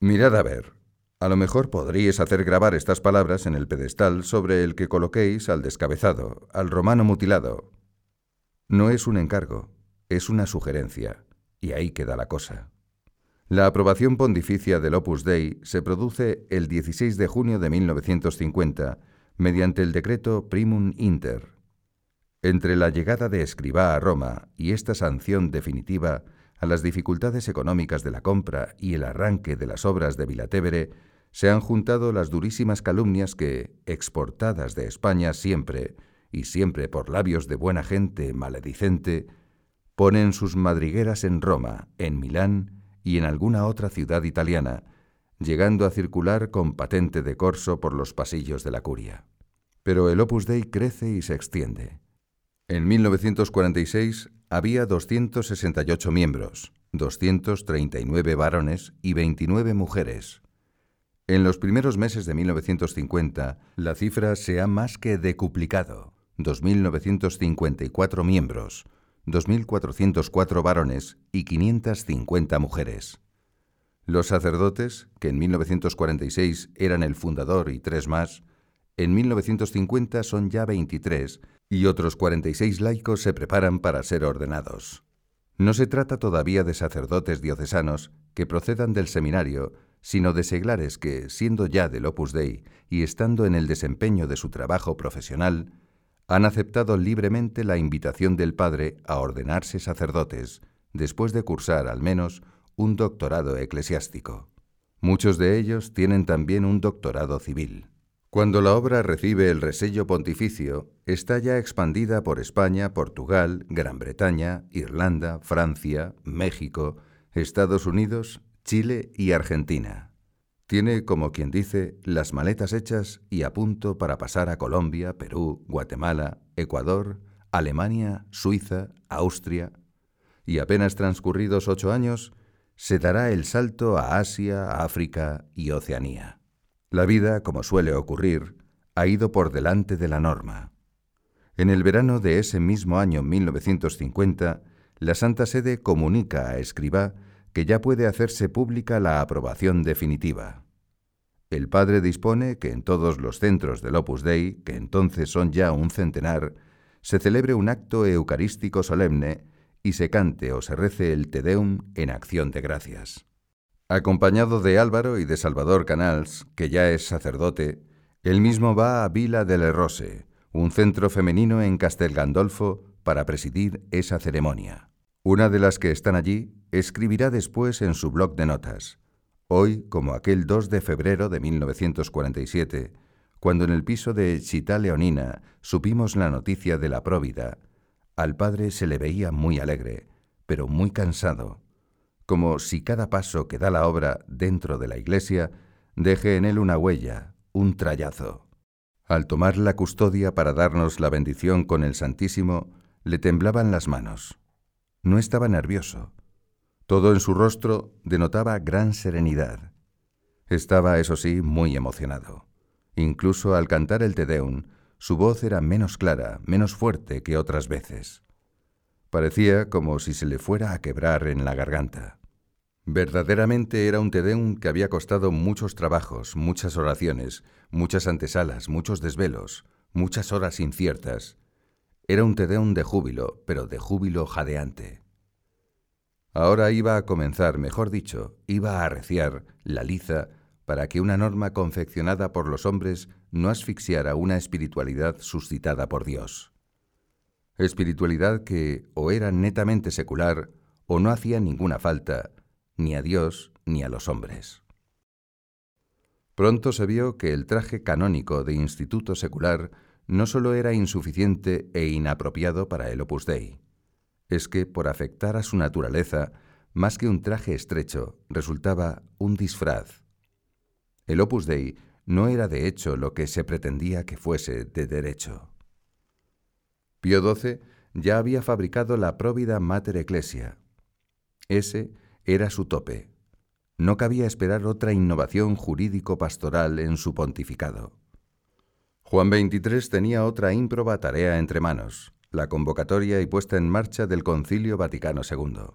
Mirad a ver, a lo mejor podríais hacer grabar estas palabras en el pedestal sobre el que coloquéis al descabezado, al romano mutilado. No es un encargo, es una sugerencia, y ahí queda la cosa. La aprobación pontificia del Opus Dei se produce el 16 de junio de 1950 mediante el decreto Primum Inter. Entre la llegada de Escribá a Roma y esta sanción definitiva a las dificultades económicas de la compra y el arranque de las obras de Vilatevere, se han juntado las durísimas calumnias que, exportadas de España siempre, y siempre por labios de buena gente maledicente, ponen sus madrigueras en Roma, en Milán y en alguna otra ciudad italiana, llegando a circular con patente de corso por los pasillos de la curia. Pero el Opus Dei crece y se extiende. En 1946 había 268 miembros, 239 varones y 29 mujeres. En los primeros meses de 1950, la cifra se ha más que decuplicado, 2.954 miembros, 2.404 varones y 550 mujeres. Los sacerdotes, que en 1946 eran el fundador y tres más, en 1950 son ya 23 y otros 46 laicos se preparan para ser ordenados. No se trata todavía de sacerdotes diocesanos que procedan del seminario, sino de seglares que, siendo ya del Opus Dei y estando en el desempeño de su trabajo profesional, han aceptado libremente la invitación del Padre a ordenarse sacerdotes, después de cursar al menos un doctorado eclesiástico. Muchos de ellos tienen también un doctorado civil. Cuando la obra recibe el resello pontificio, está ya expandida por España, Portugal, Gran Bretaña, Irlanda, Francia, México, Estados Unidos, Chile y Argentina. Tiene, como quien dice, las maletas hechas y a punto para pasar a Colombia, Perú, Guatemala, Ecuador, Alemania, Suiza, Austria. Y apenas transcurridos ocho años, se dará el salto a Asia, África y Oceanía. La vida, como suele ocurrir, ha ido por delante de la norma. En el verano de ese mismo año 1950, la Santa Sede comunica a Escribá que ya puede hacerse pública la aprobación definitiva. El padre dispone que en todos los centros del Opus Dei, que entonces son ya un centenar, se celebre un acto eucarístico solemne y se cante o se rece el Te Deum en acción de gracias. Acompañado de Álvaro y de Salvador Canals, que ya es sacerdote, él mismo va a Vila del Rose, un centro femenino en Castel Gandolfo, para presidir esa ceremonia. Una de las que están allí escribirá después en su blog de notas. Hoy, como aquel 2 de febrero de 1947, cuando en el piso de Chita Leonina supimos la noticia de la próvida, al padre se le veía muy alegre, pero muy cansado, como si cada paso que da la obra dentro de la iglesia deje en él una huella, un trayazo. Al tomar la custodia para darnos la bendición con el Santísimo, le temblaban las manos. No estaba nervioso. Todo en su rostro denotaba gran serenidad. Estaba, eso sí, muy emocionado. Incluso al cantar el Te Deum, su voz era menos clara, menos fuerte que otras veces. Parecía como si se le fuera a quebrar en la garganta. Verdaderamente era un Tedeum que había costado muchos trabajos, muchas oraciones, muchas antesalas, muchos desvelos, muchas horas inciertas. Era un Tedeum de júbilo, pero de júbilo jadeante. Ahora iba a comenzar, mejor dicho, iba a arreciar la liza para que una norma confeccionada por los hombres no asfixiara una espiritualidad suscitada por Dios. Espiritualidad que o era netamente secular o no hacía ninguna falta, ni a Dios ni a los hombres. Pronto se vio que el traje canónico de instituto secular no solo era insuficiente e inapropiado para el Opus Dei, es que por afectar a su naturaleza, más que un traje estrecho, resultaba un disfraz. El Opus Dei no era de hecho lo que se pretendía que fuese de derecho. Pío XII ya había fabricado la próvida Mater Ecclesia. Ese era su tope. No cabía esperar otra innovación jurídico-pastoral en su pontificado. Juan XXIII tenía otra ímproba tarea entre manos, la convocatoria y puesta en marcha del Concilio Vaticano II.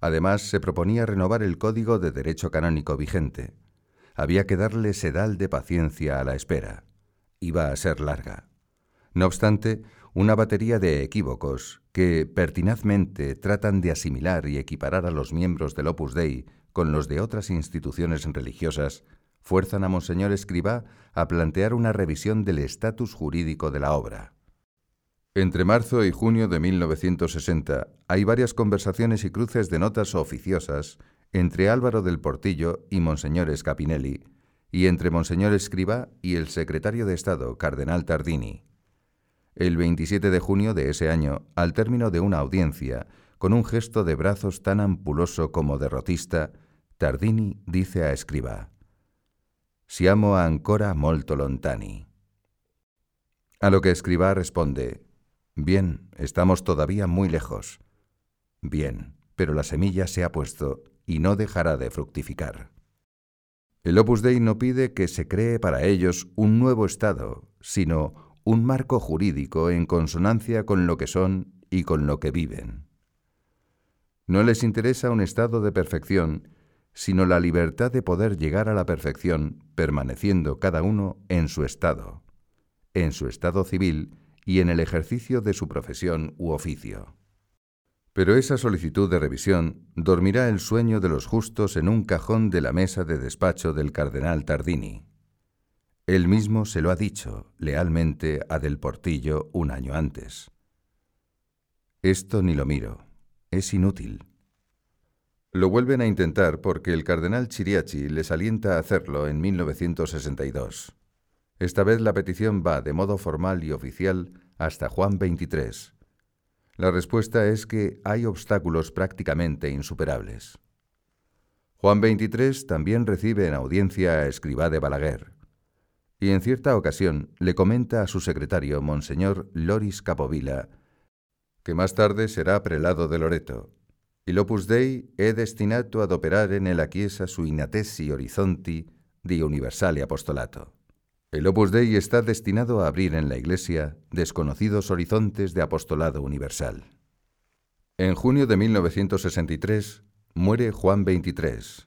Además, se proponía renovar el Código de Derecho Canónico vigente. Había que darle sedal de paciencia a la espera. Iba a ser larga. No obstante, una batería de equívocos que pertinazmente tratan de asimilar y equiparar a los miembros del Opus Dei con los de otras instituciones religiosas, fuerzan a Monseñor Escribá a plantear una revisión del estatus jurídico de la obra. Entre marzo y junio de 1960 hay varias conversaciones y cruces de notas oficiosas entre Álvaro del Portillo y Monseñor Scapinelli, y entre Monseñor Escribá y el secretario de Estado, Cardenal Tardini. El 27 de junio de ese año, al término de una audiencia, con un gesto de brazos tan ampuloso como derrotista, Tardini dice a Escriba: Siamo ancora molto lontani. A lo que Escriba responde: Bien, estamos todavía muy lejos. Bien, pero la semilla se ha puesto y no dejará de fructificar. El Opus Dei no pide que se cree para ellos un nuevo Estado, sino un marco jurídico en consonancia con lo que son y con lo que viven. No les interesa un estado de perfección, sino la libertad de poder llegar a la perfección permaneciendo cada uno en su estado, en su estado civil y en el ejercicio de su profesión u oficio. Pero esa solicitud de revisión dormirá el sueño de los justos en un cajón de la mesa de despacho del cardenal Tardini. Él mismo se lo ha dicho lealmente a Del Portillo un año antes. Esto ni lo miro, es inútil. Lo vuelven a intentar porque el cardenal Chiriachi les alienta a hacerlo en 1962. Esta vez la petición va de modo formal y oficial hasta Juan XXIII. La respuesta es que hay obstáculos prácticamente insuperables. Juan XXIII también recibe en audiencia a Escribá de Balaguer y en cierta ocasión le comenta a su secretario, Monseñor Loris Capovilla, que más tarde será prelado de Loreto, y l'Opus Dei è destinato ad operare nella Chiesa su inatesi horizonti di universale apostolato. El Opus Dei está destinado a abrir en la Iglesia desconocidos horizontes de apostolado universal. En junio de 1963 muere Juan XXIII.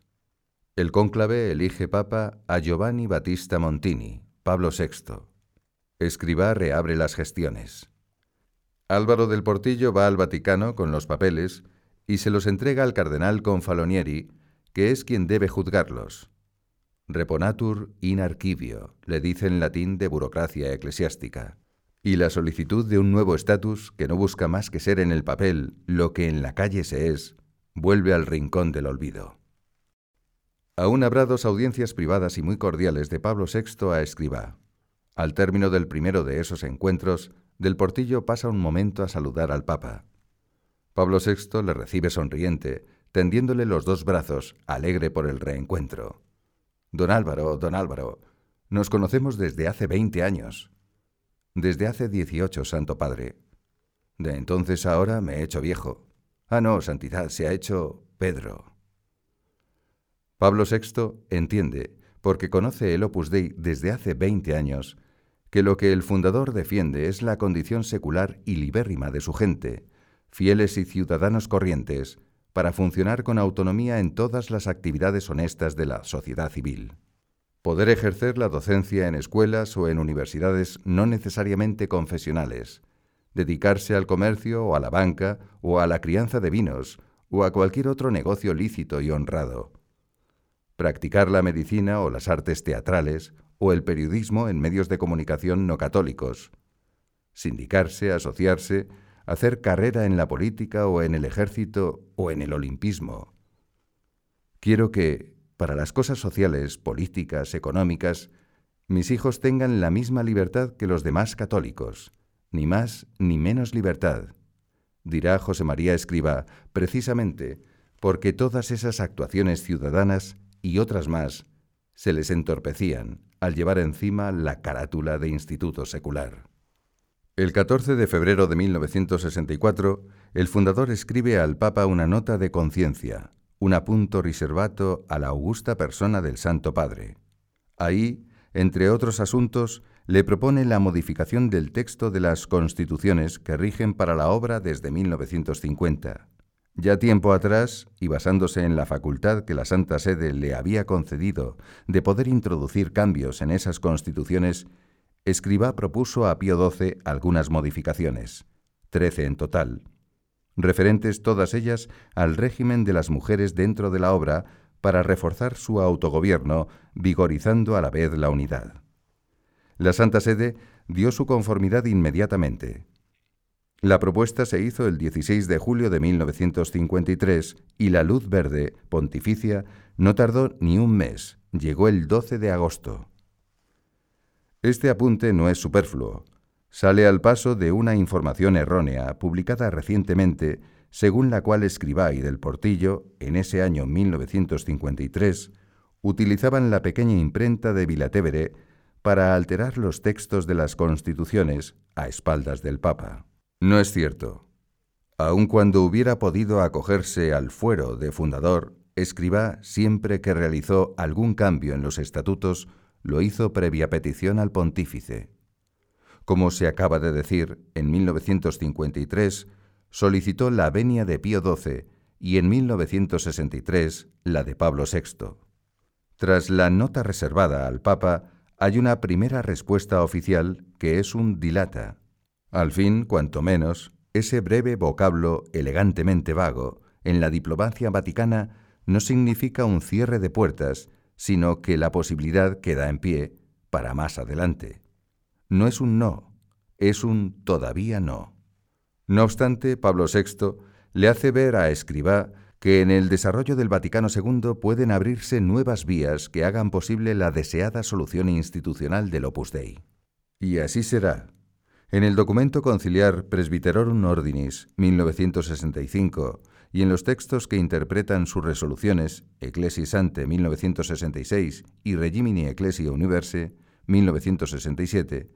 El cónclave elige papa a Giovanni Battista Montini, Pablo VI. Escribá reabre las gestiones. Álvaro del Portillo va al Vaticano con los papeles y se los entrega al cardenal Confalonieri, que es quien debe juzgarlos. Reponatur in archivio, le dice en latín de burocracia eclesiástica. Y la solicitud de un nuevo estatus que no busca más que ser en el papel lo que en la calle se es, vuelve al rincón del olvido. Aún habrá dos audiencias privadas y muy cordiales de Pablo VI a Escribá. Al término del primero de esos encuentros, del portillo pasa un momento a saludar al Papa. Pablo VI le recibe sonriente, tendiéndole los dos brazos, alegre por el reencuentro. Don Álvaro, don Álvaro, nos conocemos desde hace veinte años. Desde hace dieciocho, Santo Padre. De entonces ahora me he hecho viejo. Ah, no, Santidad, se ha hecho Pedro. Pablo VI entiende, porque conoce el Opus Dei desde hace veinte años, que lo que el fundador defiende es la condición secular y libérrima de su gente, fieles y ciudadanos corrientes, para funcionar con autonomía en todas las actividades honestas de la sociedad civil. Poder ejercer la docencia en escuelas o en universidades no necesariamente confesionales, dedicarse al comercio o a la banca o a la crianza de vinos o a cualquier otro negocio lícito y honrado, practicar la medicina o las artes teatrales o el periodismo en medios de comunicación no católicos, sindicarse, asociarse, hacer carrera en la política o en el ejército o en el olimpismo. Quiero que, para las cosas sociales, políticas, económicas, mis hijos tengan la misma libertad que los demás católicos, ni más ni menos libertad, dirá José María Escriba, precisamente porque todas esas actuaciones ciudadanas y otras más se les entorpecían al llevar encima la carátula de instituto secular. El 14 de febrero de 1964, el fundador escribe al Papa una nota de conciencia, un apunto riservato a la augusta persona del Santo Padre. Ahí, entre otros asuntos, le propone la modificación del texto de las constituciones que rigen para la obra desde 1950. Ya tiempo atrás, y basándose en la facultad que la Santa Sede le había concedido de poder introducir cambios en esas constituciones, Escribá propuso a Pío XII algunas modificaciones, trece en total, referentes todas ellas al régimen de las mujeres dentro de la obra para reforzar su autogobierno, vigorizando a la vez la unidad. La Santa Sede dio su conformidad inmediatamente. La propuesta se hizo el 16 de julio de 1953 y la luz verde, pontificia, no tardó ni un mes, llegó el 12 de agosto. Este apunte no es superfluo. Sale al paso de una información errónea publicada recientemente, según la cual Escribá y del Portillo, en ese año 1953, utilizaban la pequeña imprenta de Vilatevere para alterar los textos de las constituciones a espaldas del Papa. No es cierto. Aun cuando hubiera podido acogerse al fuero de fundador, Escribá, siempre que realizó algún cambio en los estatutos, lo hizo previa petición al pontífice. Como se acaba de decir, en 1953 solicitó la venia de Pío XII y en 1963 la de Pablo VI. Tras la nota reservada al Papa, hay una primera respuesta oficial que es un dilata. Al fin, cuanto menos, ese breve vocablo elegantemente vago en la diplomacia vaticana no significa un cierre de puertas, sino que la posibilidad queda en pie para más adelante. No es un no, es un todavía no. No obstante, Pablo VI le hace ver a Escribá que en el desarrollo del Vaticano II pueden abrirse nuevas vías que hagan posible la deseada solución institucional del Opus Dei. Y así será. En el documento conciliar Presbyterorum Ordinis 1965 y en los textos que interpretan sus resoluciones, Ecclesi Sante 1966 y Regimini Ecclesia Universe 1967,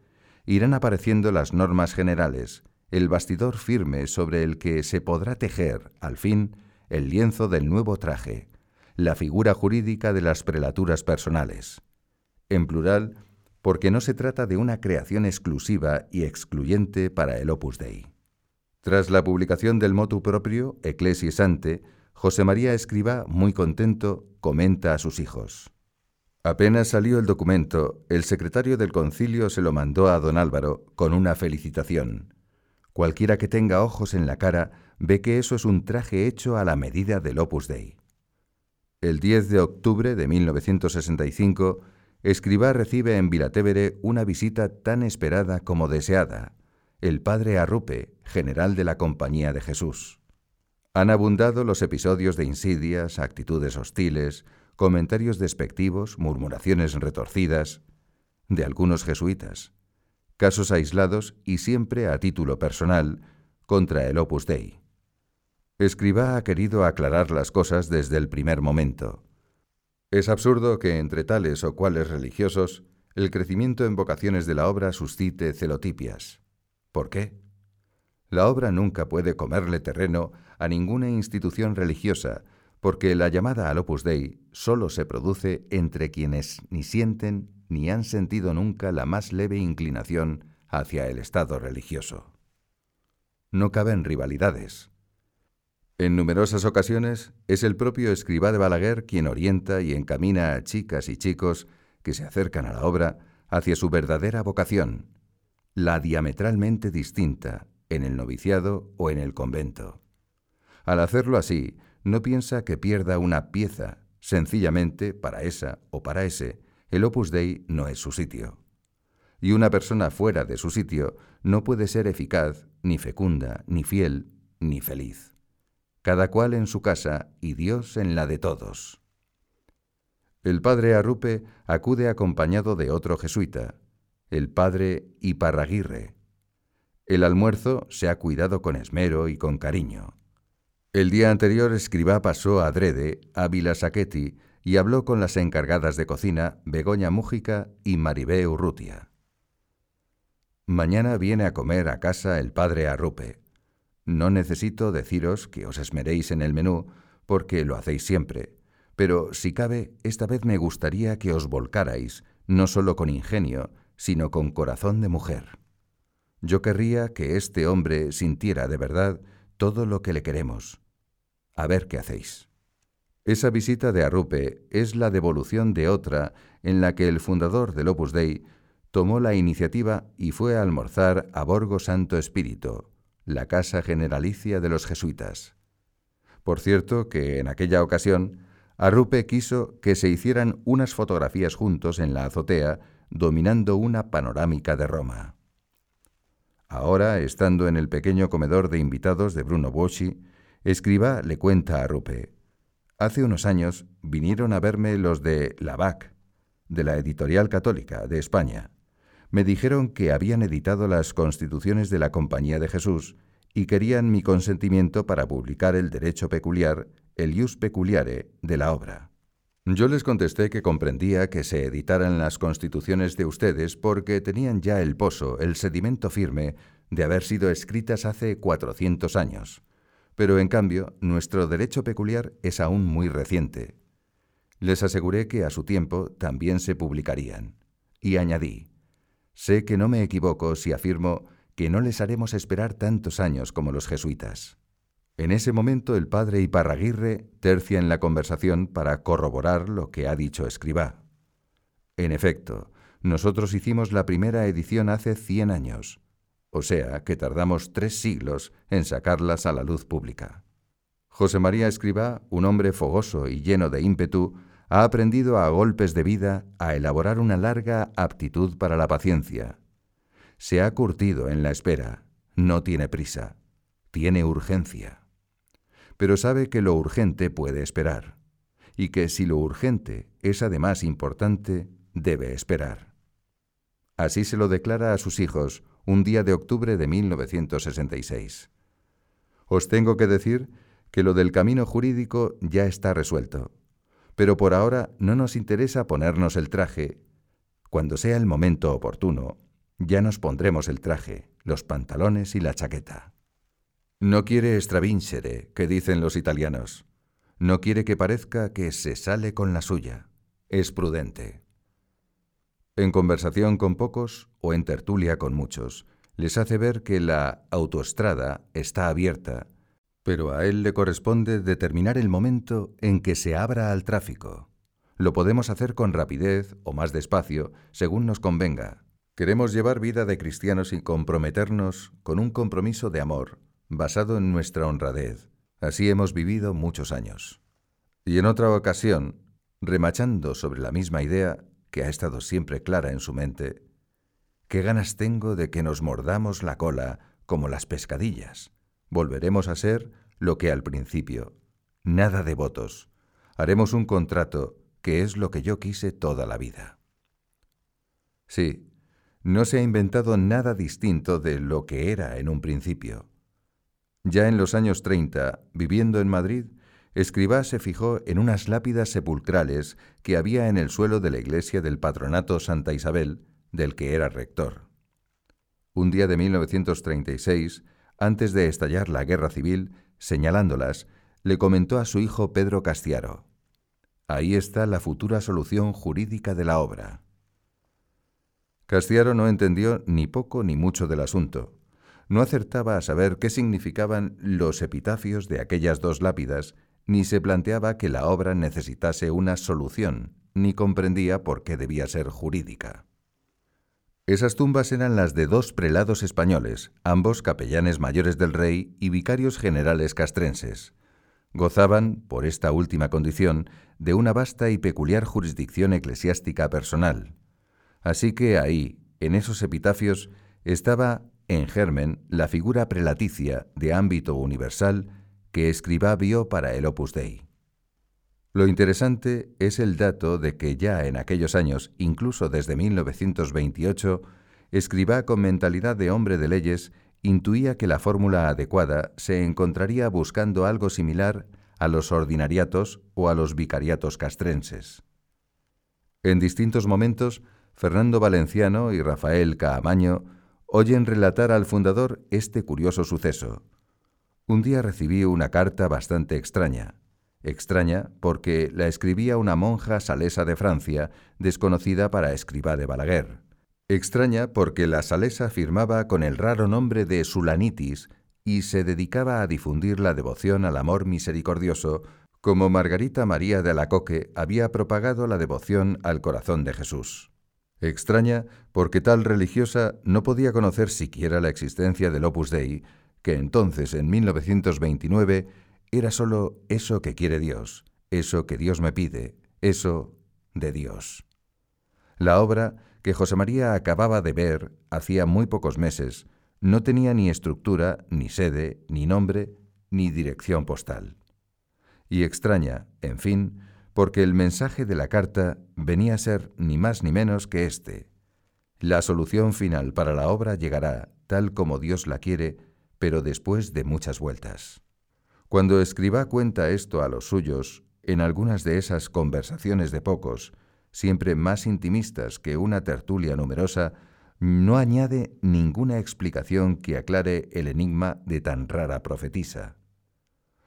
irán apareciendo las normas generales, el bastidor firme sobre el que se podrá tejer, al fin, el lienzo del nuevo traje, la figura jurídica de las prelaturas personales. En plural, porque no se trata de una creación exclusiva y excluyente para el Opus Dei. Tras la publicación del motu propio, Ecclesias Ante, José María Escriba, muy contento, comenta a sus hijos. Apenas salió el documento, el secretario del concilio se lo mandó a don Álvaro con una felicitación. Cualquiera que tenga ojos en la cara ve que eso es un traje hecho a la medida del Opus Dei. El 10 de octubre de 1965, Escribá recibe en Vilatevere una visita tan esperada como deseada, el padre Arrupe, general de la Compañía de Jesús. Han abundado los episodios de insidias, actitudes hostiles, comentarios despectivos, murmuraciones retorcidas de algunos jesuitas, casos aislados y siempre a título personal contra el Opus Dei. Escribá ha querido aclarar las cosas desde el primer momento. Es absurdo que entre tales o cuales religiosos el crecimiento en vocaciones de la obra suscite celotipias. ¿Por qué? La obra nunca puede comerle terreno a ninguna institución religiosa, porque la llamada al Opus Dei solo se produce entre quienes ni sienten ni han sentido nunca la más leve inclinación hacia el Estado religioso. No caben rivalidades. En numerosas ocasiones es el propio escribá de Balaguer quien orienta y encamina a chicas y chicos que se acercan a la obra hacia su verdadera vocación, la diametralmente distinta en el noviciado o en el convento. Al hacerlo así, no piensa que pierda una pieza, sencillamente para esa o para ese, el opus dei no es su sitio. Y una persona fuera de su sitio no puede ser eficaz, ni fecunda, ni fiel, ni feliz cada cual en su casa y Dios en la de todos. El padre Arrupe acude acompañado de otro jesuita, el padre Iparraguirre. El almuerzo se ha cuidado con esmero y con cariño. El día anterior escribá pasó a Drede, a Vila Saqueti, y habló con las encargadas de cocina Begoña Mújica y Maribé Urrutia. Mañana viene a comer a casa el padre Arrupe. No necesito deciros que os esmeréis en el menú, porque lo hacéis siempre, pero si cabe, esta vez me gustaría que os volcarais, no solo con ingenio, sino con corazón de mujer. Yo querría que este hombre sintiera de verdad todo lo que le queremos. A ver qué hacéis. Esa visita de Arrupe es la devolución de otra en la que el fundador del Opus Dei tomó la iniciativa y fue a almorzar a Borgo Santo Espíritu, la casa generalicia de los jesuitas. Por cierto que en aquella ocasión Arrupe quiso que se hicieran unas fotografías juntos en la azotea dominando una panorámica de Roma. Ahora, estando en el pequeño comedor de invitados de Bruno Boschi, escriba le cuenta a Arrupe. Hace unos años vinieron a verme los de La VAC, de la Editorial Católica de España me dijeron que habían editado las constituciones de la Compañía de Jesús y querían mi consentimiento para publicar el derecho peculiar, el ius peculiare, de la obra. Yo les contesté que comprendía que se editaran las constituciones de ustedes porque tenían ya el pozo, el sedimento firme, de haber sido escritas hace 400 años. Pero en cambio, nuestro derecho peculiar es aún muy reciente. Les aseguré que a su tiempo también se publicarían. Y añadí, Sé que no me equivoco si afirmo que no les haremos esperar tantos años como los jesuitas. En ese momento el padre Iparraguirre tercia en la conversación para corroborar lo que ha dicho Escribá. En efecto, nosotros hicimos la primera edición hace cien años, o sea que tardamos tres siglos en sacarlas a la luz pública. José María Escribá, un hombre fogoso y lleno de ímpetu, ha aprendido a golpes de vida a elaborar una larga aptitud para la paciencia. Se ha curtido en la espera, no tiene prisa, tiene urgencia. Pero sabe que lo urgente puede esperar, y que si lo urgente es además importante, debe esperar. Así se lo declara a sus hijos un día de octubre de 1966. Os tengo que decir que lo del camino jurídico ya está resuelto pero por ahora no nos interesa ponernos el traje. Cuando sea el momento oportuno, ya nos pondremos el traje, los pantalones y la chaqueta. No quiere stravincere, que dicen los italianos. No quiere que parezca que se sale con la suya. Es prudente. En conversación con pocos o en tertulia con muchos, les hace ver que la autoestrada está abierta pero a él le corresponde determinar el momento en que se abra al tráfico. Lo podemos hacer con rapidez o más despacio, según nos convenga. Queremos llevar vida de cristianos y comprometernos con un compromiso de amor, basado en nuestra honradez. Así hemos vivido muchos años. Y en otra ocasión, remachando sobre la misma idea que ha estado siempre clara en su mente, qué ganas tengo de que nos mordamos la cola como las pescadillas. Volveremos a ser lo que al principio. Nada de votos. Haremos un contrato que es lo que yo quise toda la vida. Sí, no se ha inventado nada distinto de lo que era en un principio. Ya en los años 30, viviendo en Madrid, Escribá se fijó en unas lápidas sepulcrales que había en el suelo de la iglesia del patronato Santa Isabel, del que era rector. Un día de 1936, antes de estallar la guerra civil, señalándolas, le comentó a su hijo Pedro Castiaro, Ahí está la futura solución jurídica de la obra. Castiaro no entendió ni poco ni mucho del asunto. No acertaba a saber qué significaban los epitafios de aquellas dos lápidas ni se planteaba que la obra necesitase una solución, ni comprendía por qué debía ser jurídica. Esas tumbas eran las de dos prelados españoles, ambos capellanes mayores del rey y vicarios generales castrenses. Gozaban, por esta última condición, de una vasta y peculiar jurisdicción eclesiástica personal. Así que ahí, en esos epitafios, estaba en germen la figura prelaticia de ámbito universal que Escribá vio para el Opus Dei. Lo interesante es el dato de que ya en aquellos años, incluso desde 1928, Escribá con mentalidad de hombre de leyes intuía que la fórmula adecuada se encontraría buscando algo similar a los ordinariatos o a los vicariatos castrenses. En distintos momentos, Fernando Valenciano y Rafael Caamaño oyen relatar al fundador este curioso suceso. Un día recibí una carta bastante extraña. Extraña porque la escribía una monja salesa de Francia, desconocida para escriba de Balaguer. Extraña porque la salesa firmaba con el raro nombre de Sulanitis y se dedicaba a difundir la devoción al amor misericordioso, como Margarita María de Alacoque había propagado la devoción al corazón de Jesús. Extraña porque tal religiosa no podía conocer siquiera la existencia del Opus Dei, que entonces, en 1929, era sólo eso que quiere Dios, eso que Dios me pide, eso de Dios. La obra que José María acababa de ver hacía muy pocos meses no tenía ni estructura, ni sede, ni nombre, ni dirección postal. Y extraña, en fin, porque el mensaje de la carta venía a ser ni más ni menos que este. La solución final para la obra llegará, tal como Dios la quiere, pero después de muchas vueltas. Cuando Escribá cuenta esto a los suyos, en algunas de esas conversaciones de pocos, siempre más intimistas que una tertulia numerosa, no añade ninguna explicación que aclare el enigma de tan rara profetisa.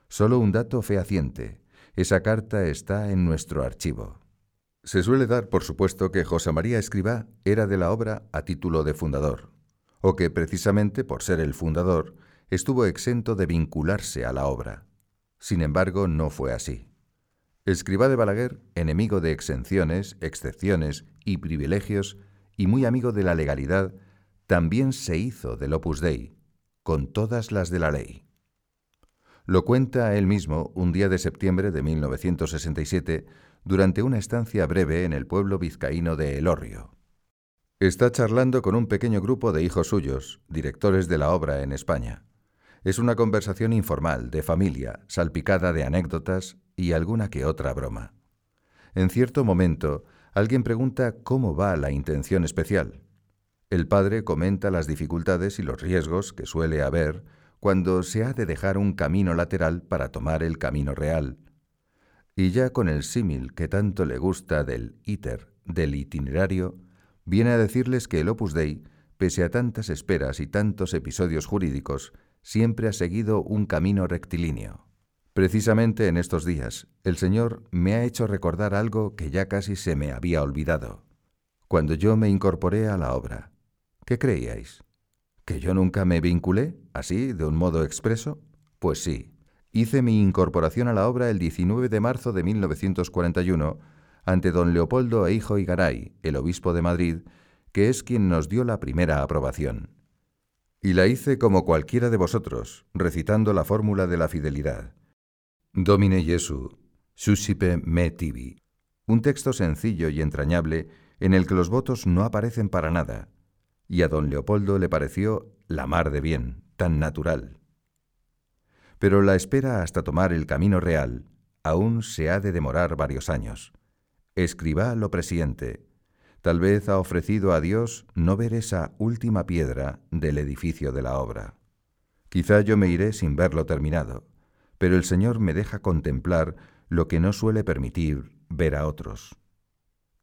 Solo un dato fehaciente. Esa carta está en nuestro archivo. Se suele dar por supuesto que José María Escribá era de la obra a título de fundador, o que precisamente por ser el fundador estuvo exento de vincularse a la obra. Sin embargo, no fue así. Escribá de Balaguer, enemigo de exenciones, excepciones y privilegios, y muy amigo de la legalidad, también se hizo del Opus Dei, con todas las de la ley. Lo cuenta él mismo un día de septiembre de 1967 durante una estancia breve en el pueblo vizcaíno de Elorrio. Está charlando con un pequeño grupo de hijos suyos, directores de la obra en España. Es una conversación informal, de familia, salpicada de anécdotas y alguna que otra broma. En cierto momento, alguien pregunta cómo va la intención especial. El padre comenta las dificultades y los riesgos que suele haber cuando se ha de dejar un camino lateral para tomar el camino real. Y ya con el símil que tanto le gusta del iter, del itinerario, viene a decirles que el Opus Dei, pese a tantas esperas y tantos episodios jurídicos, siempre ha seguido un camino rectilíneo. Precisamente en estos días, el Señor me ha hecho recordar algo que ya casi se me había olvidado. Cuando yo me incorporé a la obra, ¿qué creíais? ¿Que yo nunca me vinculé, así, de un modo expreso? Pues sí, hice mi incorporación a la obra el 19 de marzo de 1941 ante don Leopoldo e Hijo Igaray, el obispo de Madrid, que es quien nos dio la primera aprobación. Y la hice como cualquiera de vosotros, recitando la fórmula de la fidelidad. Domine Jesu, Suscipe me tibi. Un texto sencillo y entrañable en el que los votos no aparecen para nada, y a don Leopoldo le pareció la mar de bien, tan natural. Pero la espera hasta tomar el camino real aún se ha de demorar varios años. Escriba lo presiente. Tal vez ha ofrecido a Dios no ver esa última piedra del edificio de la obra. Quizá yo me iré sin verlo terminado, pero el Señor me deja contemplar lo que no suele permitir ver a otros.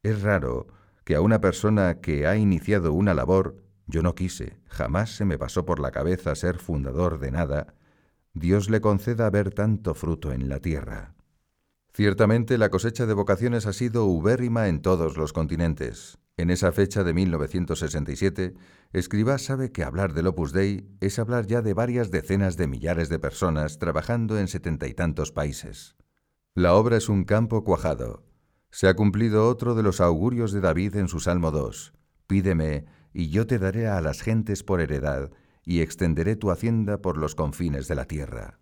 Es raro que a una persona que ha iniciado una labor, yo no quise, jamás se me pasó por la cabeza ser fundador de nada, Dios le conceda ver tanto fruto en la tierra. Ciertamente la cosecha de vocaciones ha sido ubérrima en todos los continentes. En esa fecha de 1967, Escribá sabe que hablar del Opus Dei es hablar ya de varias decenas de millares de personas trabajando en setenta y tantos países. La obra es un campo cuajado. Se ha cumplido otro de los augurios de David en su Salmo 2. Pídeme, y yo te daré a las gentes por heredad, y extenderé tu hacienda por los confines de la tierra.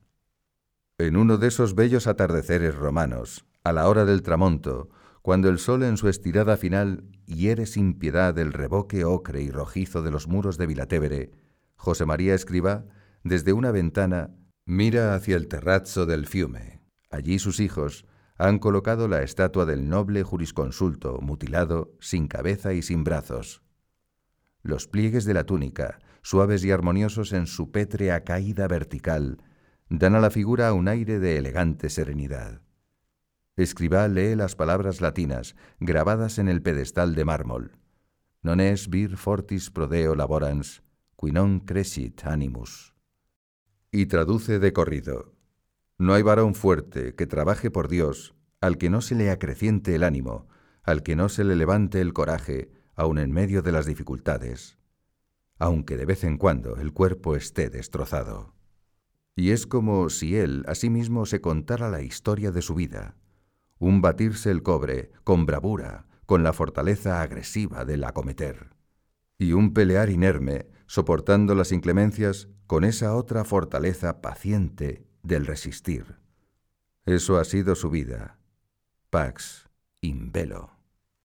En uno de esos bellos atardeceres romanos, a la hora del tramonto, cuando el sol en su estirada final hiere sin piedad el reboque ocre y rojizo de los muros de Vilatevere, José María Escriba, desde una ventana, mira hacia el terrazzo del Fiume. Allí sus hijos han colocado la estatua del noble jurisconsulto, mutilado, sin cabeza y sin brazos. Los pliegues de la túnica, suaves y armoniosos en su pétrea caída vertical, dan a la figura un aire de elegante serenidad. Escribá lee las palabras latinas grabadas en el pedestal de mármol. Non es vir fortis prodeo laborans, qui non crescit animus. Y traduce de corrido. No hay varón fuerte que trabaje por Dios al que no se le acreciente el ánimo, al que no se le levante el coraje, aun en medio de las dificultades, aunque de vez en cuando el cuerpo esté destrozado. Y es como si él a sí mismo se contara la historia de su vida, un batirse el cobre con bravura, con la fortaleza agresiva del acometer, y un pelear inerme, soportando las inclemencias con esa otra fortaleza paciente del resistir. Eso ha sido su vida. Pax in velo.